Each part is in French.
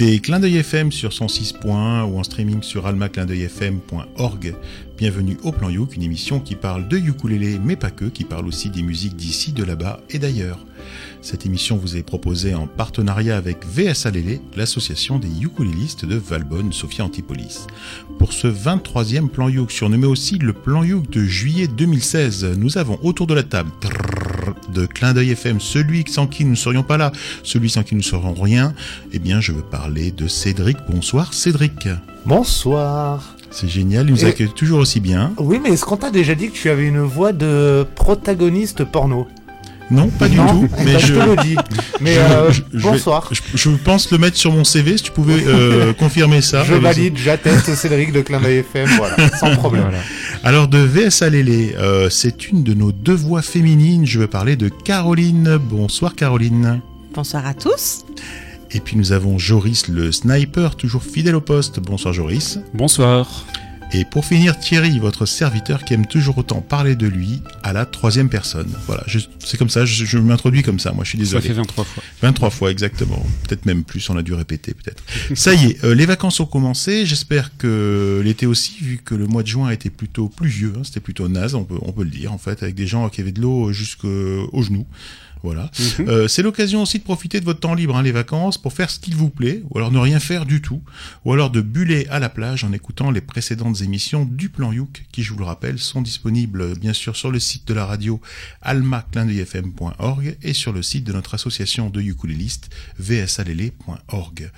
écoutez Clin d'œil FM sur 106.1 ou en streaming sur almaclindeuilfm.org. Bienvenue au Plan Youk, une émission qui parle de ukulélé, mais pas que, qui parle aussi des musiques d'ici, de là-bas et d'ailleurs. Cette émission vous est proposée en partenariat avec VSA Lélé, l'association des ukulélistes de Valbonne, Sophia Antipolis. Pour ce 23e Plan Youk, surnommé aussi le Plan Youk de juillet 2016, nous avons autour de la table de Clin d'œil FM, celui sans qui nous ne serions pas là, celui sans qui nous ne serions rien, eh bien je veux parler de Cédric. Bonsoir Cédric. Bonsoir. C'est génial, il nous accueille toujours aussi bien. Oui, mais est-ce qu'on t'a déjà dit que tu avais une voix de protagoniste porno? Non, pas du tout. Mais bah, je... te le dis. Mais euh, bonsoir. je, pense le mettre sur mon CV si tu pouvais euh, confirmer ça. Je valide, j'atteste Cédric de Clin FM, voilà, sans problème. Alors de VSA Lélé, euh, c'est une de nos deux voix féminines. Je veux parler de Caroline. Bonsoir Caroline. Bonsoir à tous. Et puis nous avons Joris le sniper, toujours fidèle au poste. Bonsoir Joris. Bonsoir. Et pour finir, Thierry, votre serviteur qui aime toujours autant parler de lui à la troisième personne. Voilà, c'est comme ça, je, m'introduis comme ça, moi je suis désolé. Ça fait 23 fois. 23 fois, exactement. Peut-être même plus, on a dû répéter peut-être. ça y est, euh, les vacances ont commencé, j'espère que l'été aussi, vu que le mois de juin a été plutôt pluvieux, hein, c'était plutôt naze, on peut, on peut le dire en fait, avec des gens qui avaient de l'eau jusqu'aux genoux. Voilà. Euh, c'est l'occasion aussi de profiter de votre temps libre, hein, les vacances, pour faire ce qu'il vous plaît, ou alors ne rien faire du tout, ou alors de buller à la plage en écoutant les précédentes émissions du Plan Youk, qui, je vous le rappelle, sont disponibles bien sûr sur le site de la radio almaclindeuilfm.org et sur le site de notre association de ukulélistes vsalele.org.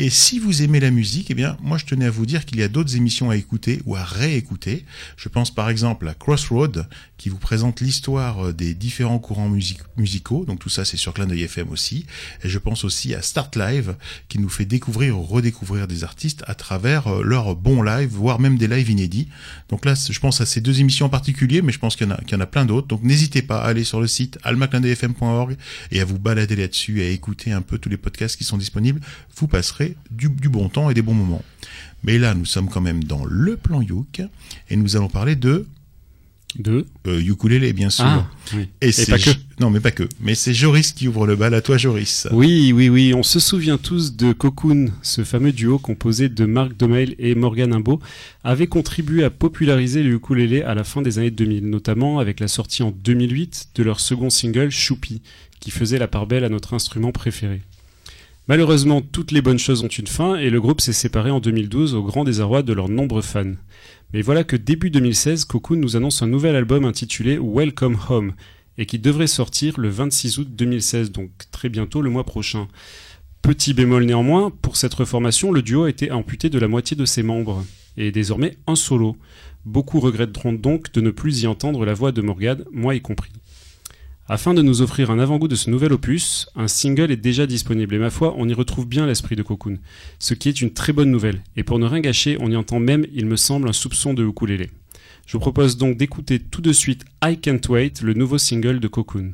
Et si vous aimez la musique, eh bien, moi je tenais à vous dire qu'il y a d'autres émissions à écouter ou à réécouter. Je pense par exemple à Crossroad, qui vous présente l'histoire des différents courants musicaux donc tout ça c'est sur Clin d'œil FM aussi. Et je pense aussi à Start Live qui nous fait découvrir ou redécouvrir des artistes à travers euh, leurs bons lives, voire même des lives inédits. Donc là je pense à ces deux émissions en particulier, mais je pense qu'il y en a, plein d'autres. Donc n'hésitez pas à aller sur le site almaclindeuilfm.org et à vous balader là-dessus, à écouter un peu tous les podcasts qui sont disponibles. Vous passerez du, du bon temps et des bons moments. Mais là, nous sommes quand même dans le plan Youk et nous allons parler de de euh, ukulélé, bien sûr. Ah, Et, pas que. Non, mais pas que. Mais c'est Joris qui ouvre le bal. À toi, Joris. Oui, oui, oui. On se souvient tous de Cocoon, ce fameux duo composé de Marc Domail et Morgan Imbo, avait contribué à populariser le ukulélé à la fin des années 2000, notamment avec la sortie en 2008 de leur second single Choupi, qui faisait la part belle à notre instrument préféré. Malheureusement, toutes les bonnes choses ont une fin et le groupe s'est séparé en 2012 au grand désarroi de leurs nombreux fans. Mais voilà que début 2016, Cocoon nous annonce un nouvel album intitulé Welcome Home et qui devrait sortir le 26 août 2016, donc très bientôt le mois prochain. Petit bémol néanmoins, pour cette reformation, le duo a été amputé de la moitié de ses membres et est désormais un solo. Beaucoup regretteront donc de ne plus y entendre la voix de Morgane, moi y compris. Afin de nous offrir un avant-goût de ce nouvel opus, un single est déjà disponible et ma foi, on y retrouve bien l'esprit de Cocoon, ce qui est une très bonne nouvelle. Et pour ne rien gâcher, on y entend même, il me semble, un soupçon de ukulélé. Je vous propose donc d'écouter tout de suite I Can't Wait, le nouveau single de Cocoon.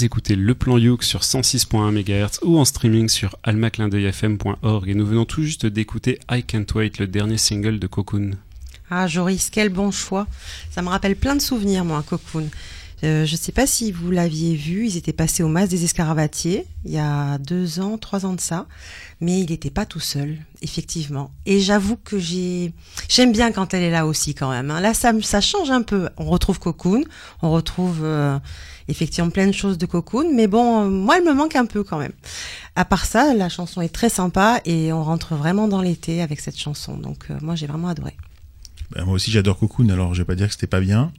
Vous écoutez Le Plan Youk sur 106.1 MHz ou en streaming sur almaclindeuilfm.org et nous venons tout juste d'écouter I Can't Wait, le dernier single de Cocoon. Ah Joris, quel bon choix. Ça me rappelle plein de souvenirs, moi, Cocoon. Euh, je ne sais pas si vous l'aviez vu, ils étaient passés au Mas des Escaravatiers il y a deux ans, trois ans de ça, mais il n'était pas tout seul, effectivement. Et j'avoue que j'ai, j'aime bien quand elle est là aussi quand même. Hein. Là, ça, ça change un peu. On retrouve Cocoon, on retrouve euh, effectivement plein de choses de Cocoon, mais bon, moi, elle me manque un peu quand même. À part ça, la chanson est très sympa et on rentre vraiment dans l'été avec cette chanson. Donc euh, moi, j'ai vraiment adoré. Ben, moi aussi j'adore Cocoon, alors je vais pas dire que c'était pas bien.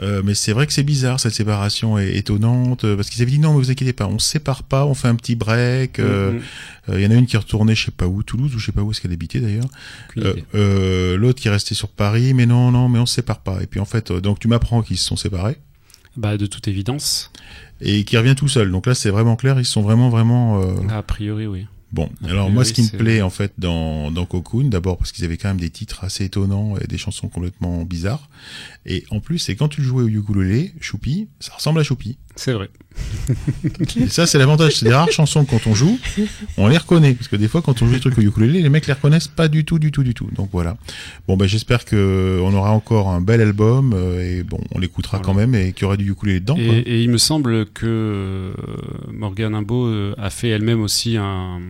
Euh, mais c'est vrai que c'est bizarre, cette séparation est étonnante, euh, parce qu'ils avaient dit non, mais vous inquiétez pas, on se sépare pas, on fait un petit break. Euh, Il y en a une qui est retournée, je sais pas où, Toulouse, ou je sais pas où est-ce qu'elle habitait d'ailleurs. L'autre qui est resté sur Paris, mais non, non, mais on se sépare pas. Et puis en fait, donc tu m'apprends qu'ils se sont séparés. Bah de toute évidence. Et qui revient tout seul. Donc là, c'est vraiment clair, ils sont vraiment, vraiment. A priori, oui. Bon, alors moi, ce qui me plaît en fait dans, dans Cocoon, d'abord parce qu'ils avaient quand même des titres assez étonnants et des chansons complètement bizarres. Et en plus, c'est quand tu jouais au ukulélé, Choupi, ça ressemble à Choupi. C'est vrai. Et ça, c'est l'avantage. C'est des rares chansons quand on joue, on les reconnaît. Parce que des fois, quand on joue des trucs au ukulélé, les mecs les reconnaissent pas du tout, du tout, du tout. Donc voilà. Bon, ben j'espère que on aura encore un bel album euh, et bon, on l'écoutera quand même et qu'il y aura du ukulélé dedans. Et, quoi. et, il me semble que euh, Morgane Imbo euh, a fait elle-même aussi un,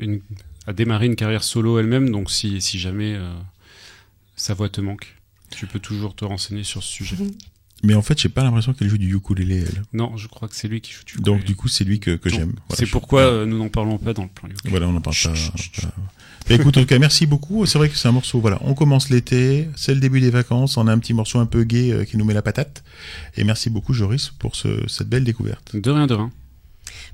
une, a démarré une carrière solo elle-même. Donc si, si jamais euh, sa voix te manque, tu peux toujours te renseigner sur ce sujet. Mais en fait, j'ai pas l'impression qu'elle joue du ukulélé, elle. Non, je crois que c'est lui qui joue du Donc du coup, c'est lui que, que j'aime. Voilà, c'est je- pourquoi euh, nous n'en parlons pas dans le plan ukulélé. Voilà, on n'en parle Chut, pas. chut, chut. pas- Mais écoute, en tout cas, merci beaucoup. C'est vrai que c'est un morceau. Voilà, on commence l'été, c'est le début des vacances. On a un petit morceau un peu gay euh, qui nous met la patate. Et merci beaucoup, Joris, pour ce, cette belle découverte. De rien, de rien.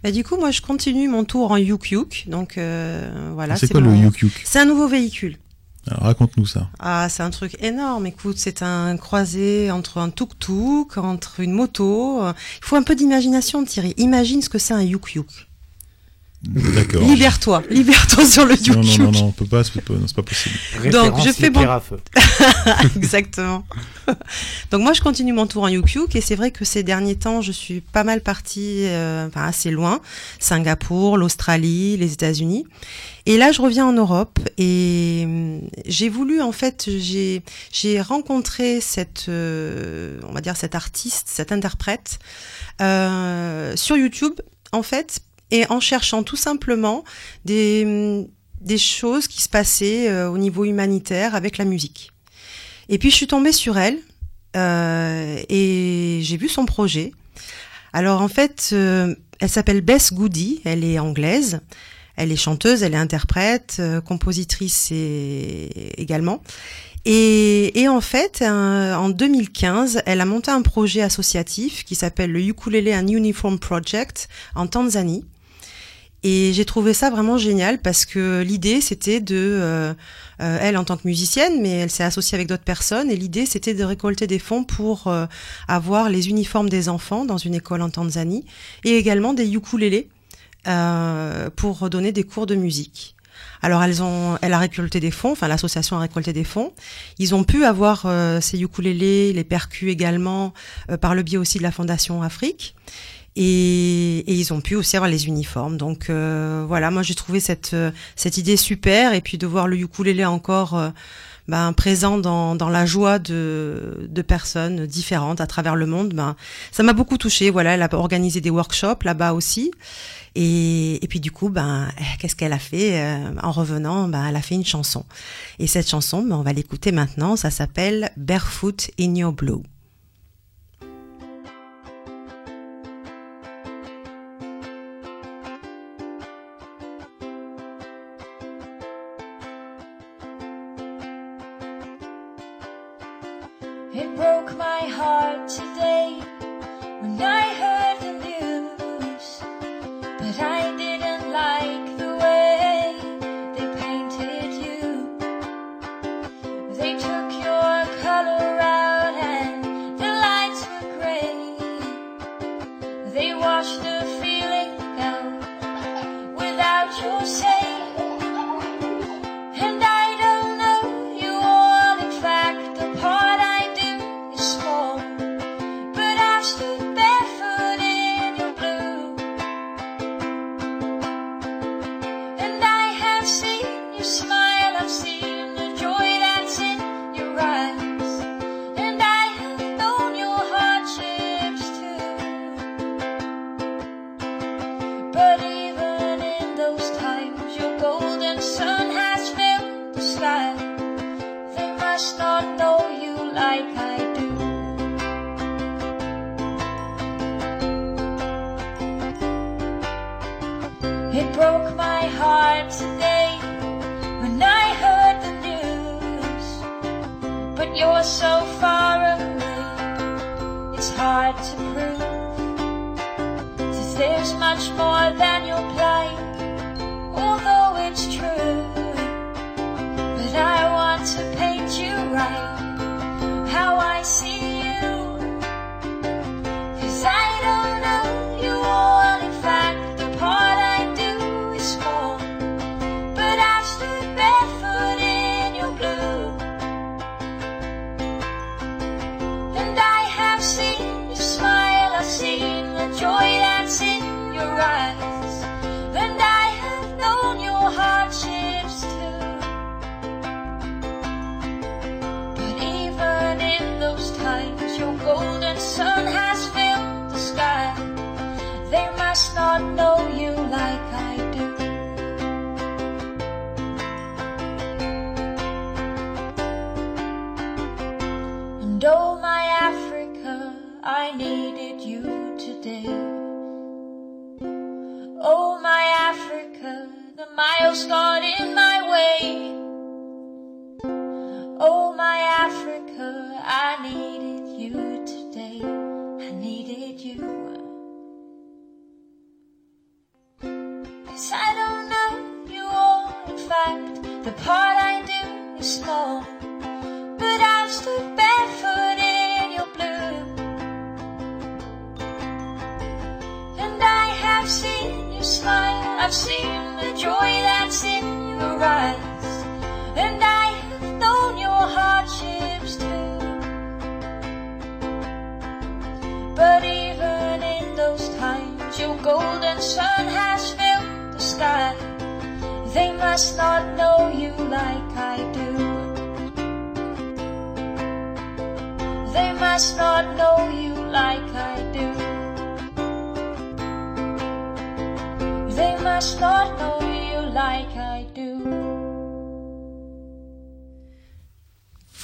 Bah, du coup, moi, je continue mon tour en Yuk Yuk. Donc euh, voilà. c'est quoi mon- le Yuk Yuk? C'est un nouveau véhicule. Raconte-nous ça. Ah, c'est un truc énorme. Écoute, c'est un croisé entre un tuk-tuk, entre une moto. Il faut un peu d'imagination, Thierry. Imagine ce que c'est un Yuk Yuk. D'accord. Libère-toi, libère-toi sur le Yuk Non, non, non, non, on peut pas, c'est pas, pas possible. Référence je fais bon-. Exactement. Donc moi, je continue mon tour en Yuk Yuk et c'est vrai que ces derniers temps, je suis pas mal partie, euh, enfin assez loin, Singapour, l'Australie, les États-Unis. Et là, je reviens en Europe et hum, j'ai voulu, en fait, j'ai j'ai rencontré cette, euh, on va dire, cette artiste, cette interprète euh, sur YouTube, en fait, et en cherchant tout simplement des hum, des choses qui se passaient euh, au niveau humanitaire avec la musique. Et puis je suis tombée sur elle euh, et j'ai vu son projet. Alors en fait, euh, elle s'appelle Bess Goody, elle est anglaise, elle est chanteuse, elle est interprète, euh, compositrice et, également. Et, en fait, en 2015, elle a monté un projet associatif qui s'appelle le Ukulele and Uniform Project en Tanzanie. Et j'ai trouvé ça vraiment génial parce que l'idée c'était de, euh, euh, elle en tant que musicienne, mais elle s'est associée avec d'autres personnes, et l'idée c'était de récolter des fonds pour euh, avoir les uniformes des enfants dans une école en Tanzanie, et également des ukulélés euh, pour donner des cours de musique. Alors elles ont, elle a récolté des fonds, enfin l'association a récolté des fonds. Ils ont pu avoir ces ukulélés, les percus également, par le biais aussi de la Fondation Afrique. Et, et ils ont pu aussi avoir les uniformes. Donc euh, voilà, moi j'ai trouvé cette euh, cette idée super. Et puis de voir le ukulélé encore euh, ben, présent dans, dans la joie de, de personnes différentes à travers le monde, ben, ça m'a beaucoup touché. Voilà, elle a organisé des workshops là-bas aussi. Et, et puis du coup, ben, qu'est-ce qu'elle a fait euh, En revenant, ben, elle a fait une chanson. Et cette chanson, ben, on va l'écouter maintenant. Ça s'appelle Barefoot in Your Blue. It broke my heart today. When I heard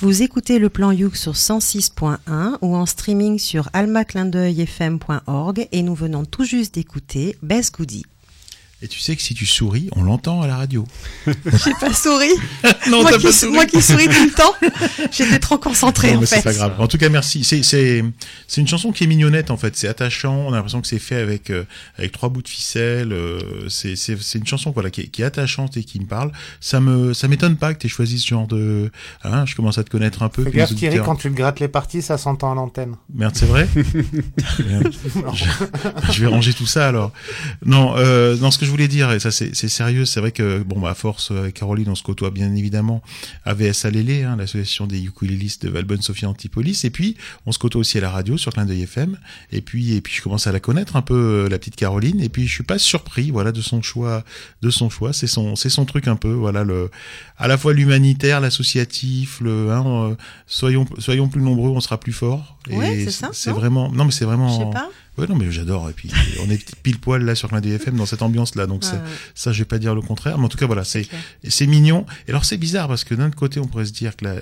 Vous écoutez le plan Youk sur 106.1 ou en streaming sur almaclindeuilfm.org et nous venons tout juste d'écouter Best Goody. Et tu sais que si tu souris, on l'entend à la radio. J'ai pas souri. non, moi, t'as qui, pas souri. moi qui souris tout le temps. J'étais trop concentrée Non, en mais fait. c'est pas grave. En tout cas, merci. C'est une chanson qui est mignonnette en fait. C'est attachant. On a l'impression que c'est fait avec euh, avec trois bouts de ficelle. euh, c'est une chanson voilà qui est, qui est attachante et qui me parle. Ça me ça m'étonne pas que t'aies choisi ce genre de. Hein, je commence à te connaître un peu. Fais gaffe Thierry, quand tu te grattes les parties, ça s'entend à l'antenne. Merde, c'est vrai. Merde. je, je vais ranger tout ça alors. Non, euh, non, ce que je voulais dire, et ça c'est sérieux, c'est vrai que bon, bah, à force euh, avec Caroline, on se côtoie bien évidemment à VSA Lélé, hein, l'association des ukulélistes de Valbonne Sophie Antipolis, et puis on se côtoie aussi à la radio sur Clin d'œil FM, et puis et puis je commence à la connaître un peu euh, la petite Caroline, et puis je suis pas surpris, voilà, de son choix, de son choix, c'est son c'est son truc un peu, voilà le à la fois l'humanitaire, l'associatif, le hein, euh, soyons soyons plus nombreux, on sera plus fort. Ouais, c'est ça, C'est vraiment non mais c'est Je vraiment sais pas. Ouais, non, mais j'adore. Et puis, on est pile poil là sur Clin FM dans cette ambiance-là. Donc, Ouais, ça, ouais. ça, je vais pas dire le contraire. Mais en tout cas, voilà, c'est, c'est mignon. Et alors, c'est bizarre parce que d'un côté, on pourrait se dire que la,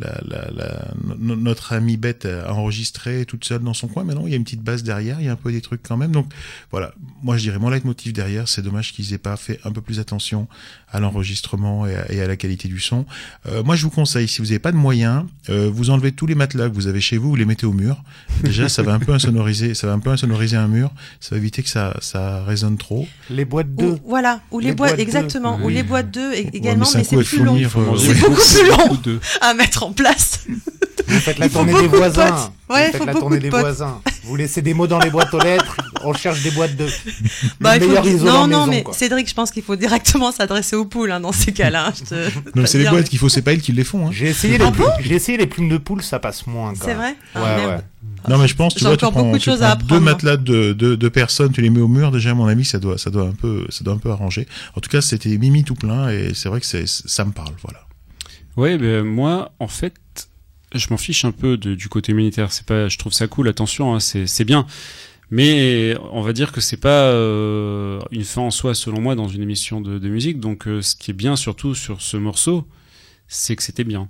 la, la, la- no- notre amie Bête a enregistré toute seule dans son coin. Mais non, il y a une petite base derrière. Il y a un peu des trucs quand même. Donc, voilà. Moi, je dirais mon leitmotiv derrière. C'est dommage qu'ils aient pas fait un peu plus attention à l'enregistrement et à, et à la qualité du son. Euh, moi, je vous conseille, si vous n'avez pas de moyens, euh, vous enlevez tous les matelas que vous avez chez vous, vous les mettez au mur. Déjà, ça va un peu insonoriser, ça va un peu insonoriser un mur. Ça va éviter que ça, ça résonne trop. Les boîtes Ou, d'œufs. voilà, ou les, Les boîtes, exactement, ou les boîtes d'œufs é- Ouais, également, c'est un mais c'est plus long. euh, C'est ouais. beaucoup plus long à mettre en place. Vous faites la tournée des voisins. Ouais, vous faites faut la tournée de des potes. voisins. Vous laissez des mots dans les boîtes aux lettres. On cherche des boîtes d'œufs. Bah, faut- Non, non, maison, mais quoi. Cédric, je pense qu'il faut directement s'adresser aux poules hein, dans ces cas-là. hein, te- Non, mais pas c'est les boîtes qu'il faut, c'est pas elles qui les font. Hein. J'ai essayé, Ah les plumes, j'ai essayé les plumes de poule, ça passe moins. C'est vrai Ah, Ouais. Non, mais je pense, tu J'ai vois, tu encore prends, beaucoup de tu choses prends à deux matelas de, de, de personnes, tu les mets au mur. Déjà, à mon avis, ça doit, ça doit un peu, ça doit un peu arranger. En tout cas, c'était Mimi tout plein et c'est vrai que c'est, ça me parle, voilà. Ouais, ben moi, en fait, je m'en fiche un peu de- du côté militaire. C'est pas, je trouve ça cool, attention, hein, c'est bien. Mais on va dire que c'est pas euh, une fin en soi, selon moi, dans une émission de, musique. Donc, euh, ce qui est bien surtout sur ce morceau, c'est que c'était bien.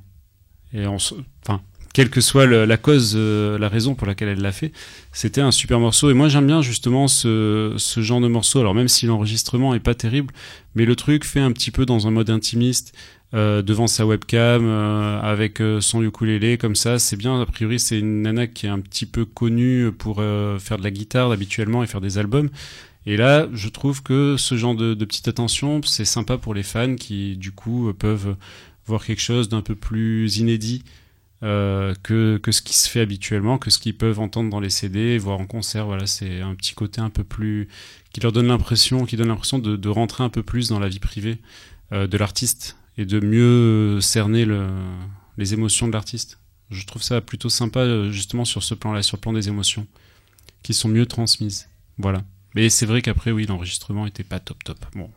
Et enfin, quelle que soit la cause, euh, la raison pour laquelle elle l'a fait, c'était un super morceau. Et moi, j'aime bien justement ce, ce genre de morceau. Alors, même si l'enregistrement est pas terrible, mais le truc fait un petit peu dans un mode intimiste. Euh, devant sa webcam euh, avec euh, son ukulélé comme ça c'est bien. A priori c'est une nana qui est un petit peu connue pour faire de la guitare habituellement et faire des albums. Et là je trouve que ce genre de, petite attention c'est sympa pour les fans qui du coup peuvent voir quelque chose d'un peu plus inédit que, que ce qui se fait habituellement, que ce qu'ils peuvent entendre dans les CD, voir en concert. Voilà, c'est un petit côté un peu plus qui leur donne l'impression, qui donne l'impression de, rentrer un peu plus dans la vie privée de l'artiste et de mieux cerner le, les émotions de l'artiste. Je trouve ça plutôt sympa euh, justement sur ce plan-là, sur le plan des émotions, qui sont mieux transmises. Voilà. Mais c'est vrai qu'après, oui, l'enregistrement était pas top top. Bon,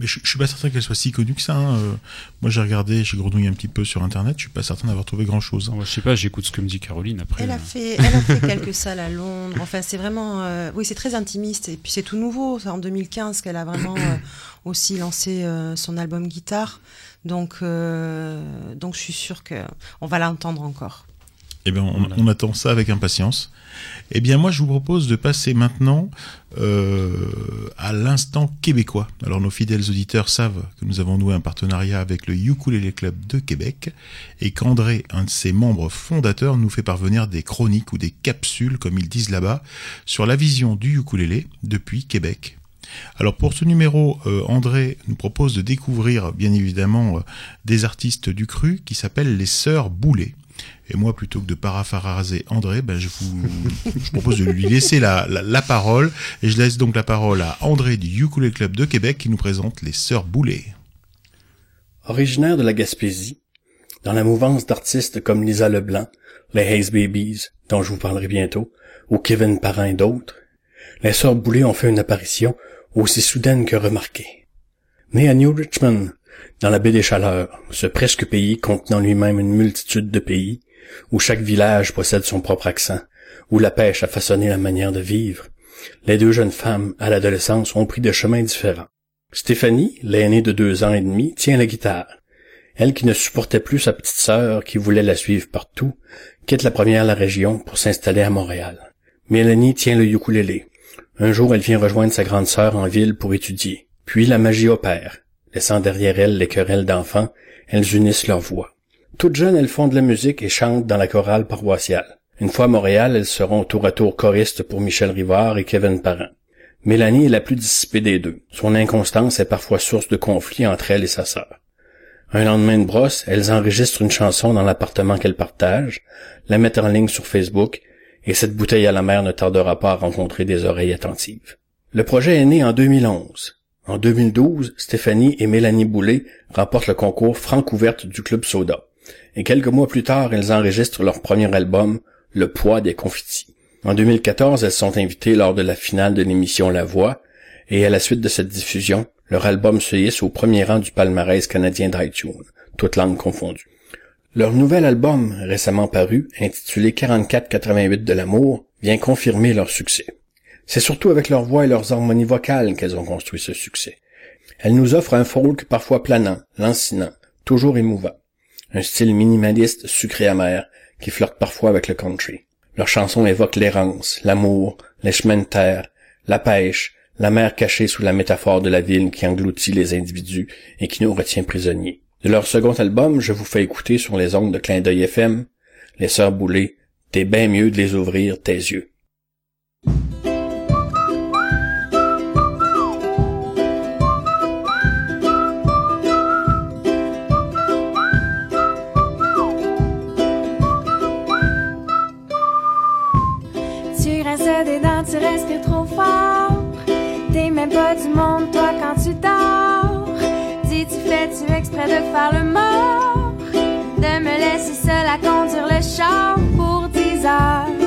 Mais je, je suis pas certain qu'elle soit si connue que ça. hein. Euh, moi, j'ai regardé, j'ai grenouillé un petit peu sur Internet. Je suis pas certain d'avoir trouvé grand chose. je sais pas, j'écoute ce que me dit Caroline après. Elle a euh, fait, elle a fait quelques salles à Londres. Enfin, c'est vraiment, euh, oui, c'est très intimiste. Et puis c'est tout nouveau. C'est en 2015 qu'elle a vraiment euh, aussi lancé euh, son album guitare. Donc, euh, donc je suis sûre que on va l'entendre encore. Eh bien, on, Voilà. on attend ça avec impatience. Eh bien, moi, je vous propose de passer maintenant euh, à l'instant québécois. Alors, nos fidèles auditeurs savent que nous avons noué un partenariat avec le Ukulele Club de Québec et qu'André, un de ses membres fondateurs, nous fait parvenir des chroniques ou des capsules, comme ils disent là-bas, sur la vision du ukulélé depuis Québec. Alors pour ce numéro, euh, André nous propose de découvrir bien évidemment euh, des artistes du cru qui s'appellent les Sœurs Boulet. Et moi, plutôt que de paraphraser André, ben, je vous je propose de lui laisser la, la, la parole. Et je laisse donc la parole à André du Ukulele Club de Québec qui nous présente les Sœurs Boulet. Originaire de la Gaspésie, dans la mouvance d'artistes comme Lisa Leblanc, les Haze Babies, dont je vous parlerai bientôt, ou Kevin Parent et d'autres, les Sœurs Boulet ont fait une apparition aussi soudaine que remarquée. Né à New Richmond, dans la baie des Chaleurs, ce presque pays contenant lui-même une multitude de pays, où chaque village possède son propre accent, où la pêche a façonné la manière de vivre, les deux jeunes femmes, à l'adolescence, ont pris des chemins différents. Stéphanie, l'aînée de deux ans et demi, tient la guitare. Elle qui ne supportait plus sa petite sœur, qui voulait la suivre partout, quitte la première la région pour s'installer à Montréal. Mélanie tient le ukulélé. Un jour, elle vient rejoindre sa grande sœur en ville pour étudier. Puis la magie opère. Laissant derrière elles les querelles d'enfants, elles unissent leurs voix. Toutes jeunes, elles font de la musique et chantent dans la chorale paroissiale. Une fois à Montréal, elles seront tour à tour choristes pour Michel Rivard et Kevin Parent. Mélanie est la plus dissipée des deux. Son inconstance est parfois source de conflits entre elle et sa sœur. Un lendemain de brosse, elles enregistrent une chanson dans l'appartement qu'elles partagent, la mettent en ligne sur Facebook, et cette bouteille à la mer ne tardera pas à rencontrer des oreilles attentives. Le projet est né en 2011. En 2012, Stéphanie et Mélanie Boulet remportent le concours Franc ouverte du Club Soda. Et quelques mois plus tard, elles enregistrent leur premier album, Le poids des confitis. En 2014, elles sont invitées lors de la finale de l'émission La Voix, et à la suite de cette diffusion, leur album se hisse au premier rang du palmarès canadien d'iTunes, toutes langues confondues. Leur nouvel album, récemment paru, intitulé 4488 de l'amour, vient confirmer leur succès. C'est surtout avec leur voix et leurs harmonies vocales qu'elles ont construit ce succès. Elles nous offrent un folk parfois planant, lancinant, toujours émouvant. Un style minimaliste, sucré amer, qui flirte parfois avec le country. Leurs chansons évoquent l'errance, l'amour, les chemins de terre, la pêche, la mer cachée sous la métaphore de la ville qui engloutit les individus et qui nous retient prisonniers. De leur second album, je vous fais écouter sur les ondes de Clin d'œil FM, Les Sœurs Boulées, T'es bien mieux de les ouvrir tes yeux. Fort. T'es même pas du monde, toi, quand tu dors. Dis, tu fais-tu exprès de faire le mort? De me laisser seule à conduire le char pour 10 heures.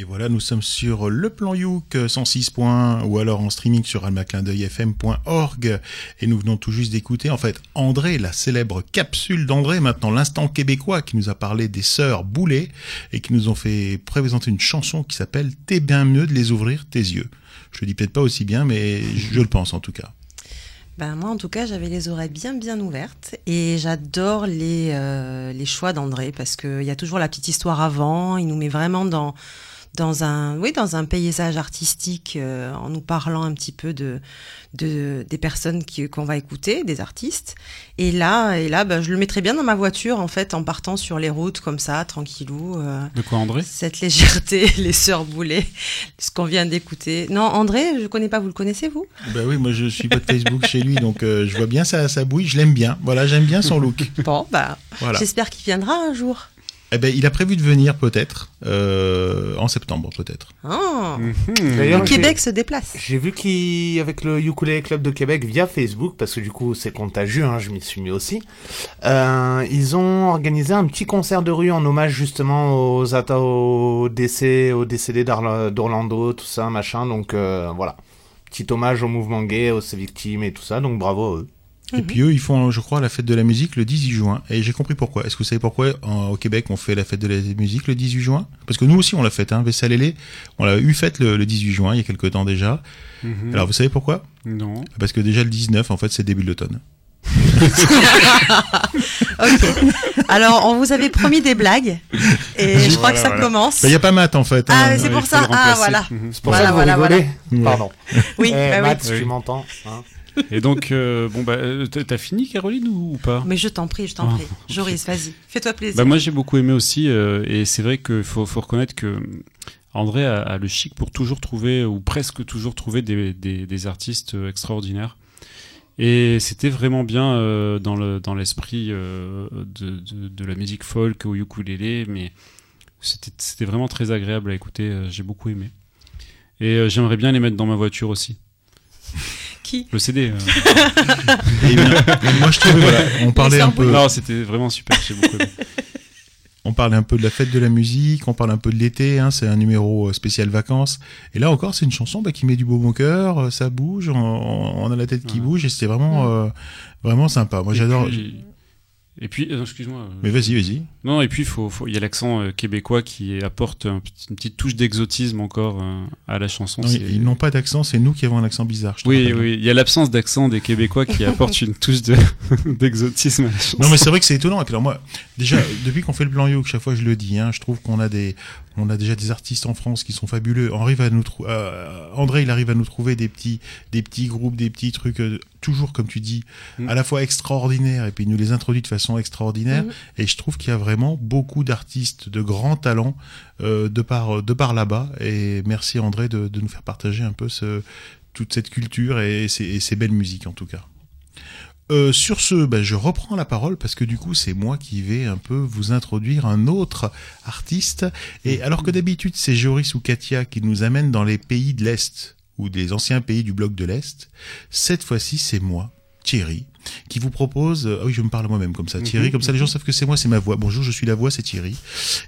Voilà, nous sommes sur le plan Youk 106 points ou alors en streaming sur almaclindeuilfm.org et nous venons tout juste d'écouter en fait André, la célèbre capsule d'André, maintenant l'instant québécois qui nous a parlé des sœurs Boulet et qui nous ont fait présenter une chanson qui s'appelle T'es bien mieux de les ouvrir tes yeux. Je le dis peut-être pas aussi bien mais je le pense en tout cas. Ben, moi, en tout cas, j'avais les oreilles bien, bien ouvertes et j'adore les, euh, les choix d'André parce qu'il y a toujours la petite histoire avant. Il nous met vraiment dans, dans un, oui, dans un paysage artistique euh, en nous parlant un petit peu de, de des personnes qui, qu'on va écouter, des artistes. Et là, et là, ben, je le mettrais bien dans ma voiture en fait, en partant sur les routes comme ça, tranquillou. euh, De quoi, André? Cette légèreté, les sœurs Boulet, ce qu'on vient d'écouter. Non, André, je connais pas, vous le connaissez vous? Bah oui, moi je suis pas de Facebook chez lui donc euh, je vois bien sa, sa bouille, je l'aime bien. Voilà, j'aime bien son look. Bon, bah, Voilà. j'espère qu'il viendra un jour. Eh ben, il a prévu de venir peut-être euh, en septembre peut-être. Oh, D'ailleurs, le Québec se déplace. J'ai vu qu'avec le Ukulele Club de Québec via Facebook, parce que du coup c'est contagieux, hein, je m'y suis mis aussi, euh, ils ont organisé un petit concert de rue en hommage justement aux, aux décès, aux décédés d'Orlando, tout ça, machin. Donc euh, voilà, petit hommage au mouvement gay, aux ses victimes et tout ça. Donc bravo à eux. Et puis eux, ils font, je crois, la fête de la musique le 18 juin. Et j'ai compris pourquoi. Est-ce que vous savez pourquoi en- au Québec on fait la fête de la musique le 18 juin? Parce que nous aussi on l'a faite, hein. Vessalélé, on l'a eu faite le, le 18 juin il y a quelques temps déjà. Mhm. Alors vous savez pourquoi? Non. Parce que déjà le 19 en fait c'est début de l'automne. Ok. Alors, on vous avait promis des blagues et je crois que ça commence. Il n'y a pas maths en fait. Ah, hein. c'est pour ça. Ah, voilà. Mhm. C'est pour Voilà, ça que vous voilà. Pardon. Oui, Eh, bah oui. Matt, oui. tu m'entends hein? Et donc, euh, bon, bah, euh, t'as fini, Caroline, ou, ou pas? Mais je t'en prie, je t'en Ah, prie. Joris, vas-y, fais-toi plaisir. Bah moi j'ai beaucoup aimé aussi euh, et c'est vrai qu'il faut, faut reconnaître que André a, a le chic pour toujours trouver ou presque toujours trouver des, des, des artistes extraordinaires. Et c'était vraiment bien euh, dans le dans l'esprit de, de, de la musique folk au ukulélé mais c'était vraiment très agréable à écouter j'ai beaucoup aimé. Et j'aimerais bien les mettre dans ma voiture aussi Qui le CD euh. Eh bien, moi je trouvais voilà, on parlait un peu, non c'était vraiment super j'ai beaucoup aimé on parlait un peu de la fête de la musique, on parle un peu de l'été. Hein, c'est un numéro euh, spécial vacances. Et là encore c'est une chanson bah, qui met du beau au cœur, euh, ça bouge, on, on a la tête qui Ouais. bouge et c'était vraiment euh, vraiment sympa. Moi Et j'adore. puis- et puis euh, excuse-moi euh, Mais vas-y, vas-y. Non, et puis il faut, y a l'accent euh, québécois qui apporte un une petite touche d'exotisme encore à la chanson. Non, ils n'ont pas d'accent, c'est nous qui avons un accent bizarre. je Oui, oui, il y a l'absence d'accent des Québécois qui apporte une touche de- d'exotisme à la chanson. Non, mais c'est vrai que c'est étonnant. Alors moi, déjà, depuis qu'on fait le plan Yoke, chaque fois je le dis, hein, je trouve qu'on a des, on a déjà des artistes en France qui sont fabuleux. Henri va nous trou- euh, André, il arrive à nous trouver des petits, des petits groupes, des petits trucs, euh, toujours comme tu dis, Mm. à la fois extraordinaires, et puis il nous les introduit de façon extraordinaire. Mhm. Et je trouve qu'il y a vraiment beaucoup d'artistes de grands talents euh, de par, de par là-bas. Et merci André de, de nous faire partager un peu ce, toute cette culture et ces, et ces belles musiques en tout cas. Euh, sur ce, ben, je reprends la parole parce que du coup, c'est moi qui vais un peu vous introduire un autre artiste. Et alors que d'habitude, c'est Joris ou Katia qui nous amènent dans les pays de l'Est ou des anciens pays du bloc de l'Est, cette fois-ci, c'est moi, Thierry, qui vous propose. Ah oui, je me parle moi-même comme ça, Thierry. Comme ça, les gens savent que c'est moi, c'est ma voix. Bonjour, je suis la voix, c'est Thierry.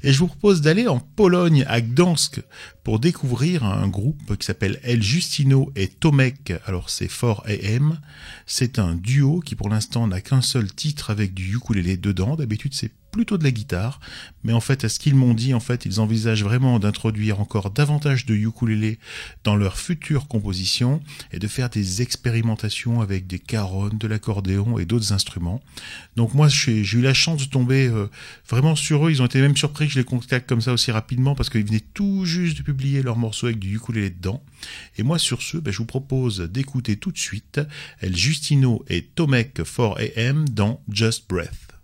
Et je vous propose d'aller en Pologne, à Gdansk, pour découvrir un groupe qui s'appelle El Justino et Tomek. Alors, c'est fort AM. C'est un duo qui, pour l'instant, n'a qu'un seul titre avec du ukulélé dedans. D'habitude, c'est plutôt de la guitare. Mais en fait, à ce qu'ils m'ont dit, en fait, ils envisagent vraiment d'introduire encore davantage de ukulélé dans leurs futures compositions et de faire des expérimentations avec des caronnes, de l'accordéon et d'autres instruments. Donc moi, j'ai eu la chance de tomber euh, vraiment sur eux. Ils ont été même surpris que je les contacte comme ça aussi rapidement parce qu'ils venaient tout juste de publier leur morceau avec du ukulélé dedans. Et moi, sur ce, ben, je vous propose d'écouter tout de suite El Justino et Tomek 4AM dans Just Breath.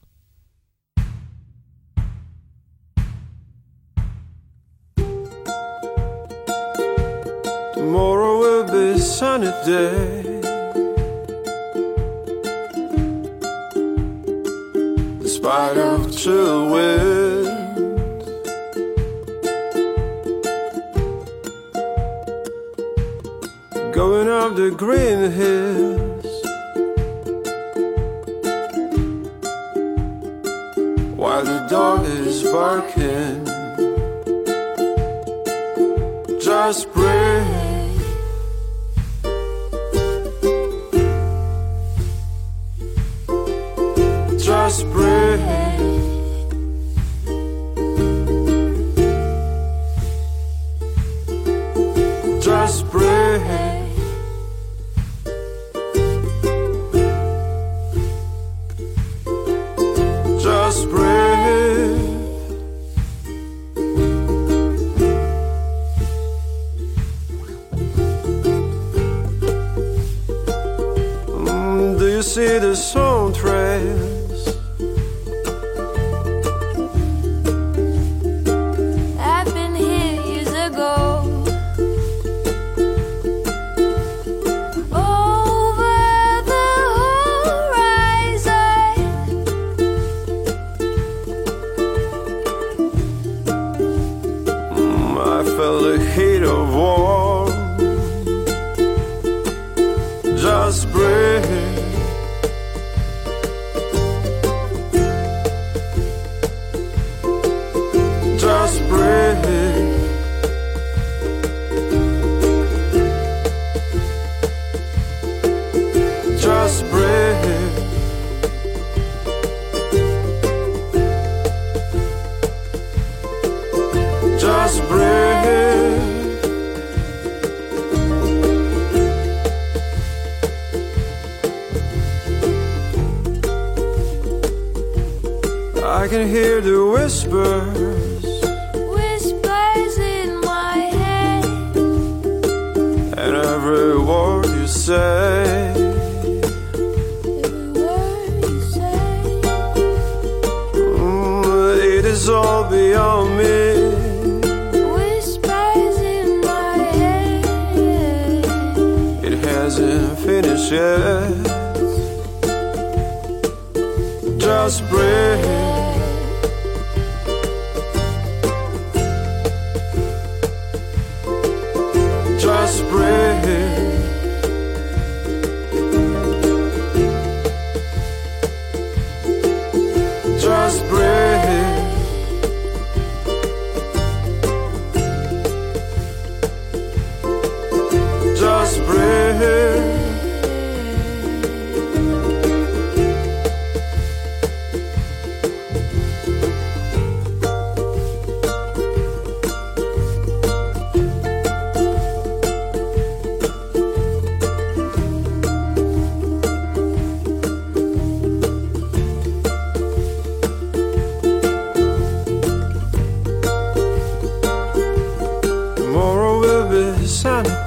Going up the green hills. While the dog is barking. Just breathe. Just breathe. Just breathe. You see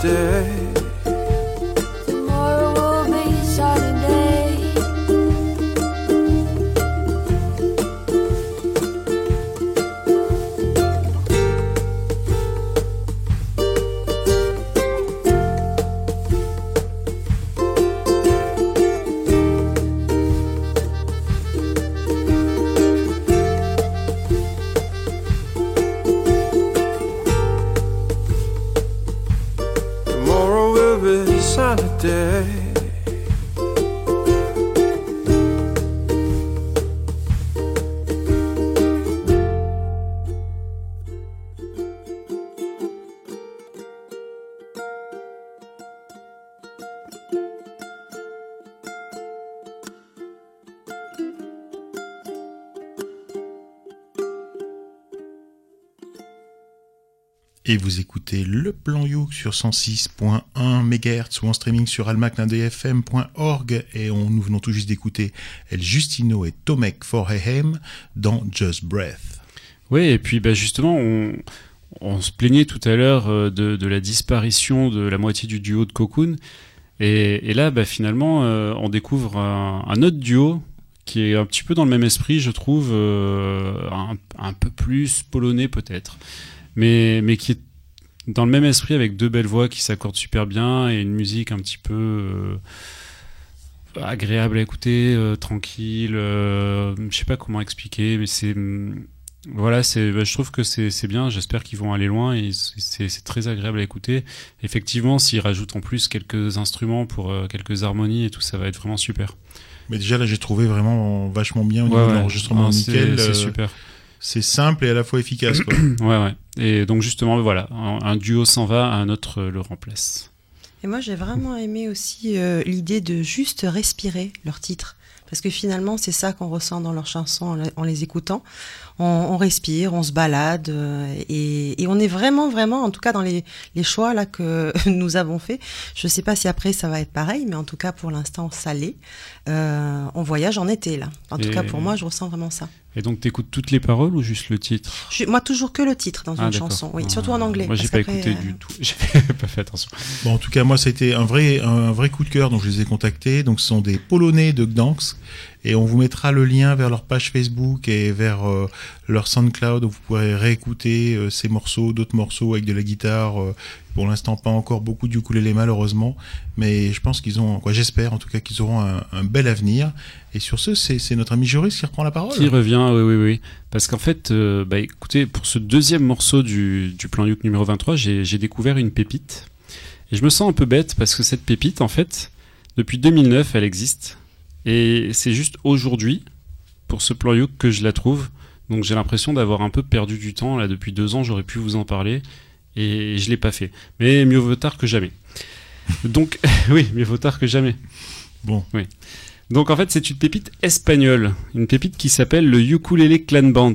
day. Et vous écoutez le plan Youk sur 106.1 MHz ou en streaming sur almaclindfm.org et on, nous venons tout juste d'écouter El Justino et Tomek Forheim dans Just Breath. Oui, et puis bah, justement, on, on se plaignait tout à l'heure euh, de, la disparition de la moitié du duo de Cocoon. Et, là, bah, finalement, euh, on découvre un, autre duo qui est un petit peu dans le même esprit, je trouve, euh, un peu plus polonais peut-être, mais, mais qui est dans le même esprit avec deux belles voix qui s'accordent super bien et une musique un petit peu euh, agréable à écouter, euh, tranquille. euh, je sais pas comment expliquer, mais c'est hum, voilà, c'est, bah, je trouve que c'est, bien. J'espère qu'ils vont aller loin et c'est, très agréable à écouter. Effectivement, s'ils rajoutent en plus quelques instruments pour euh, quelques harmonies et tout, ça va être vraiment super. Mais déjà là j'ai trouvé vraiment vachement bien au niveau Ouais, de l'enregistrement nickel. C'est super. C'est simple et à la fois efficace. Quoi. Ouais, ouais. Et donc justement, voilà, un, un duo s'en va, un autre euh, le remplace. Et moi, j'ai vraiment aimé aussi euh, l'idée de juste respirer leur titre. Parce que finalement, c'est ça qu'on ressent dans leurs chansons en, le- en les écoutant. On, on respire, on se balade, euh, et, et on est vraiment, vraiment, en tout cas dans les, les choix là que nous avons fait. Je sais pas si après ça va être pareil, mais en tout cas pour l'instant, ça l'est. Euh, on voyage en été là. En tout cas, pour moi, je ressens vraiment ça. Et donc t'écoutes toutes les paroles ou juste le titre? Je- moi, toujours que le titre dans Ah, une chanson. Oui, Ah, surtout en anglais. Moi j'ai pas écouté euh, du tout. J'ai pas fait attention. Bon, en tout cas, moi, ça a été un vrai, un vrai coup de cœur, donc je les ai contactés. Donc, ce sont des Polonais de Gdansk. Et on vous mettra le lien vers leur page Facebook et vers euh, leur SoundCloud où vous pourrez réécouter euh, ces morceaux, d'autres morceaux avec de la guitare. euh, pour l'instant, pas encore beaucoup du ukulélé malheureusement, mais je pense qu'ils ont, quoi, j'espère en tout cas qu'ils auront un, bel avenir. Et sur ce, c'est notre ami Joris qui reprend la parole. Qui revient, oui, oui, oui. Parce qu'en fait, bah, écoutez, pour ce deuxième morceau du, plan Youk numéro 23, j'ai j'ai découvert une pépite. Et je me sens un peu bête parce que cette pépite, en fait, depuis 2009, elle existe. Et c'est juste aujourd'hui, pour ce plan Youk, que je la trouve. Donc j'ai l'impression d'avoir un peu perdu du temps. Là, depuis deux ans, j'aurais pu vous en parler. Et je l'ai pas fait. Mais mieux vaut tard que jamais. Donc, oui, mieux vaut tard que jamais. Bon. Oui. Donc en fait, c'est une pépite espagnole, une pépite qui s'appelle le Ukulele Clan Band.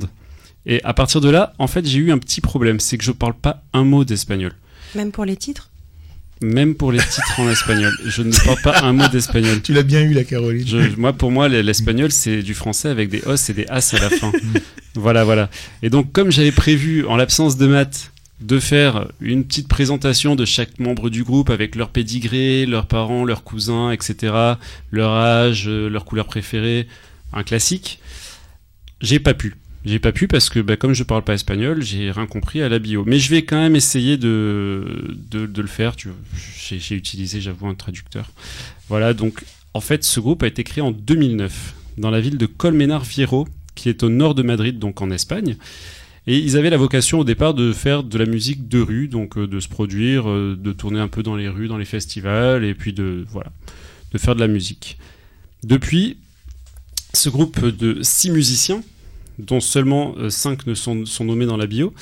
Et à partir de là, en fait, j'ai eu un petit problème, c'est que je parle pas un mot d'espagnol. Même pour les titres? Même pour les titres en espagnol, je ne parle pas un mot d'espagnol. Tu l'as bien eu, la Caroline. Je- moi, pour moi, l'espagnol, c'est du français avec des os et des as à la fin. voilà, voilà. Et donc, comme j'avais prévu, en l'absence de maths, de faire une petite présentation de chaque membre du groupe avec leur pédigré, leurs parents, leurs cousins, etc., leur âge, euh, leur couleur préférée, un classique, j'ai pas pu. J'ai pas pu parce que, bah, comme je parle pas espagnol, j'ai rien compris à la bio. Mais je vais quand même essayer de, le faire. J'ai utilisé, j'avoue, un traducteur. Voilà, donc en fait, ce groupe a été créé en 2009 dans la ville de Colmenar Viejo, qui est au nord de Madrid, donc en Espagne. Et ils avaient la vocation au départ de faire de la musique de rue, donc euh, de se produire, euh, de tourner un peu dans les rues, dans les festivals, et puis de faire de la musique. Depuis, ce groupe de six musiciens, dont seulement euh, cinq ne sont, sont nommés dans la bio,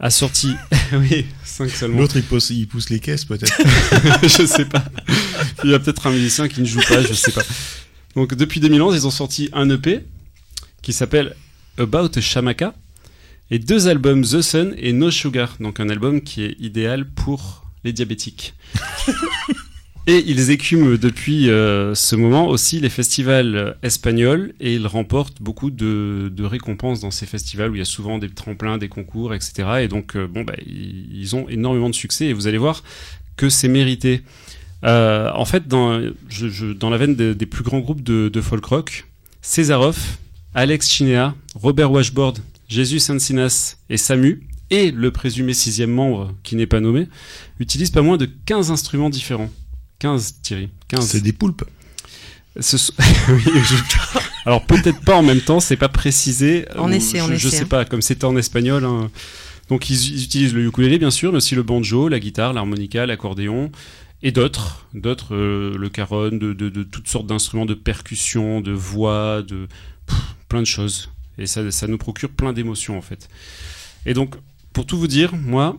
a sorti, oui, cinq seulement. L'autre, il pousse, il pousse les caisses, peut-être. je sais pas. Il y a peut-être un musicien qui ne joue pas, je sais pas. Donc depuis 2011, ils ont sorti un EP qui s'appelle About Shamaka et deux albums The Sun et No Sugar, donc un album qui est idéal pour les diabétiques. Et ils écument depuis euh, ce moment aussi les festivals espagnols et ils remportent beaucoup de, récompenses dans ces festivals où il y a souvent des tremplins, des concours, etc. Et donc, euh, bon, bah, ils, ont énormément de succès et vous allez voir que c'est mérité. Euh, en fait, dans, la veine des- plus grands groupes de, folk rock, Césarov, Alex Chinea, Robert Washboard, Jesus Encinas et Samu, et le présumé sixième membre qui n'est pas nommé, utilisent pas moins de 15 instruments différents. 15, Thierry. 15. C'est des poulpes. Ce sont- Oui, je- Alors peut-être pas en même temps, c'est pas précisé. On essaie, on je, je essaie, sais hein. pas, comme c'était en espagnol. hein. Donc ils, ils utilisent le ukulélé bien sûr, mais aussi le banjo, la guitare, l'harmonica, l'accordéon et d'autres, d'autres, euh, le caron, de, de- de toutes sortes d'instruments de percussion, de voix, de pff, plein de choses. Et ça, ça nous procure plein d'émotions en fait. Et donc, pour tout vous dire, moi,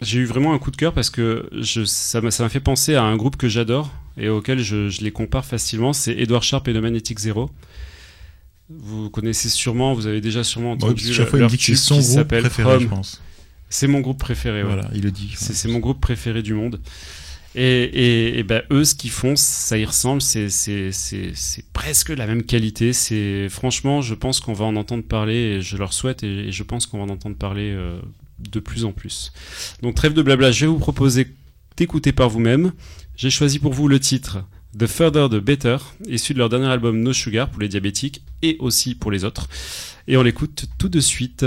j'ai eu vraiment un coup de cœur parce que je, ça m'a fait penser à un groupe que j'adore et auquel je, je les compare facilement. C'est Edward Sharp et le Magnetic Zero. Vous connaissez sûrement, vous avez déjà sûrement Bon, entendu il me leur tube son qui groupe s'appelle pense. C'est mon groupe préféré. ouais. Voilà, il le dit. C'est mon groupe préféré du monde. Et, et, et ben, eux, ce qu'ils font, ça y ressemble, c'est presque la même qualité. C'est Franchement, je pense qu'on va en entendre parler, et je leur souhaite, et, et je pense qu'on va en entendre parler euh, de plus en plus. Donc trêve de blabla, je vais vous proposer d'écouter par vous-même. J'ai choisi pour vous le titre The Further the Better, issu de leur dernier album No Sugar pour les diabétiques et aussi pour les autres. Et on l'écoute tout de suite.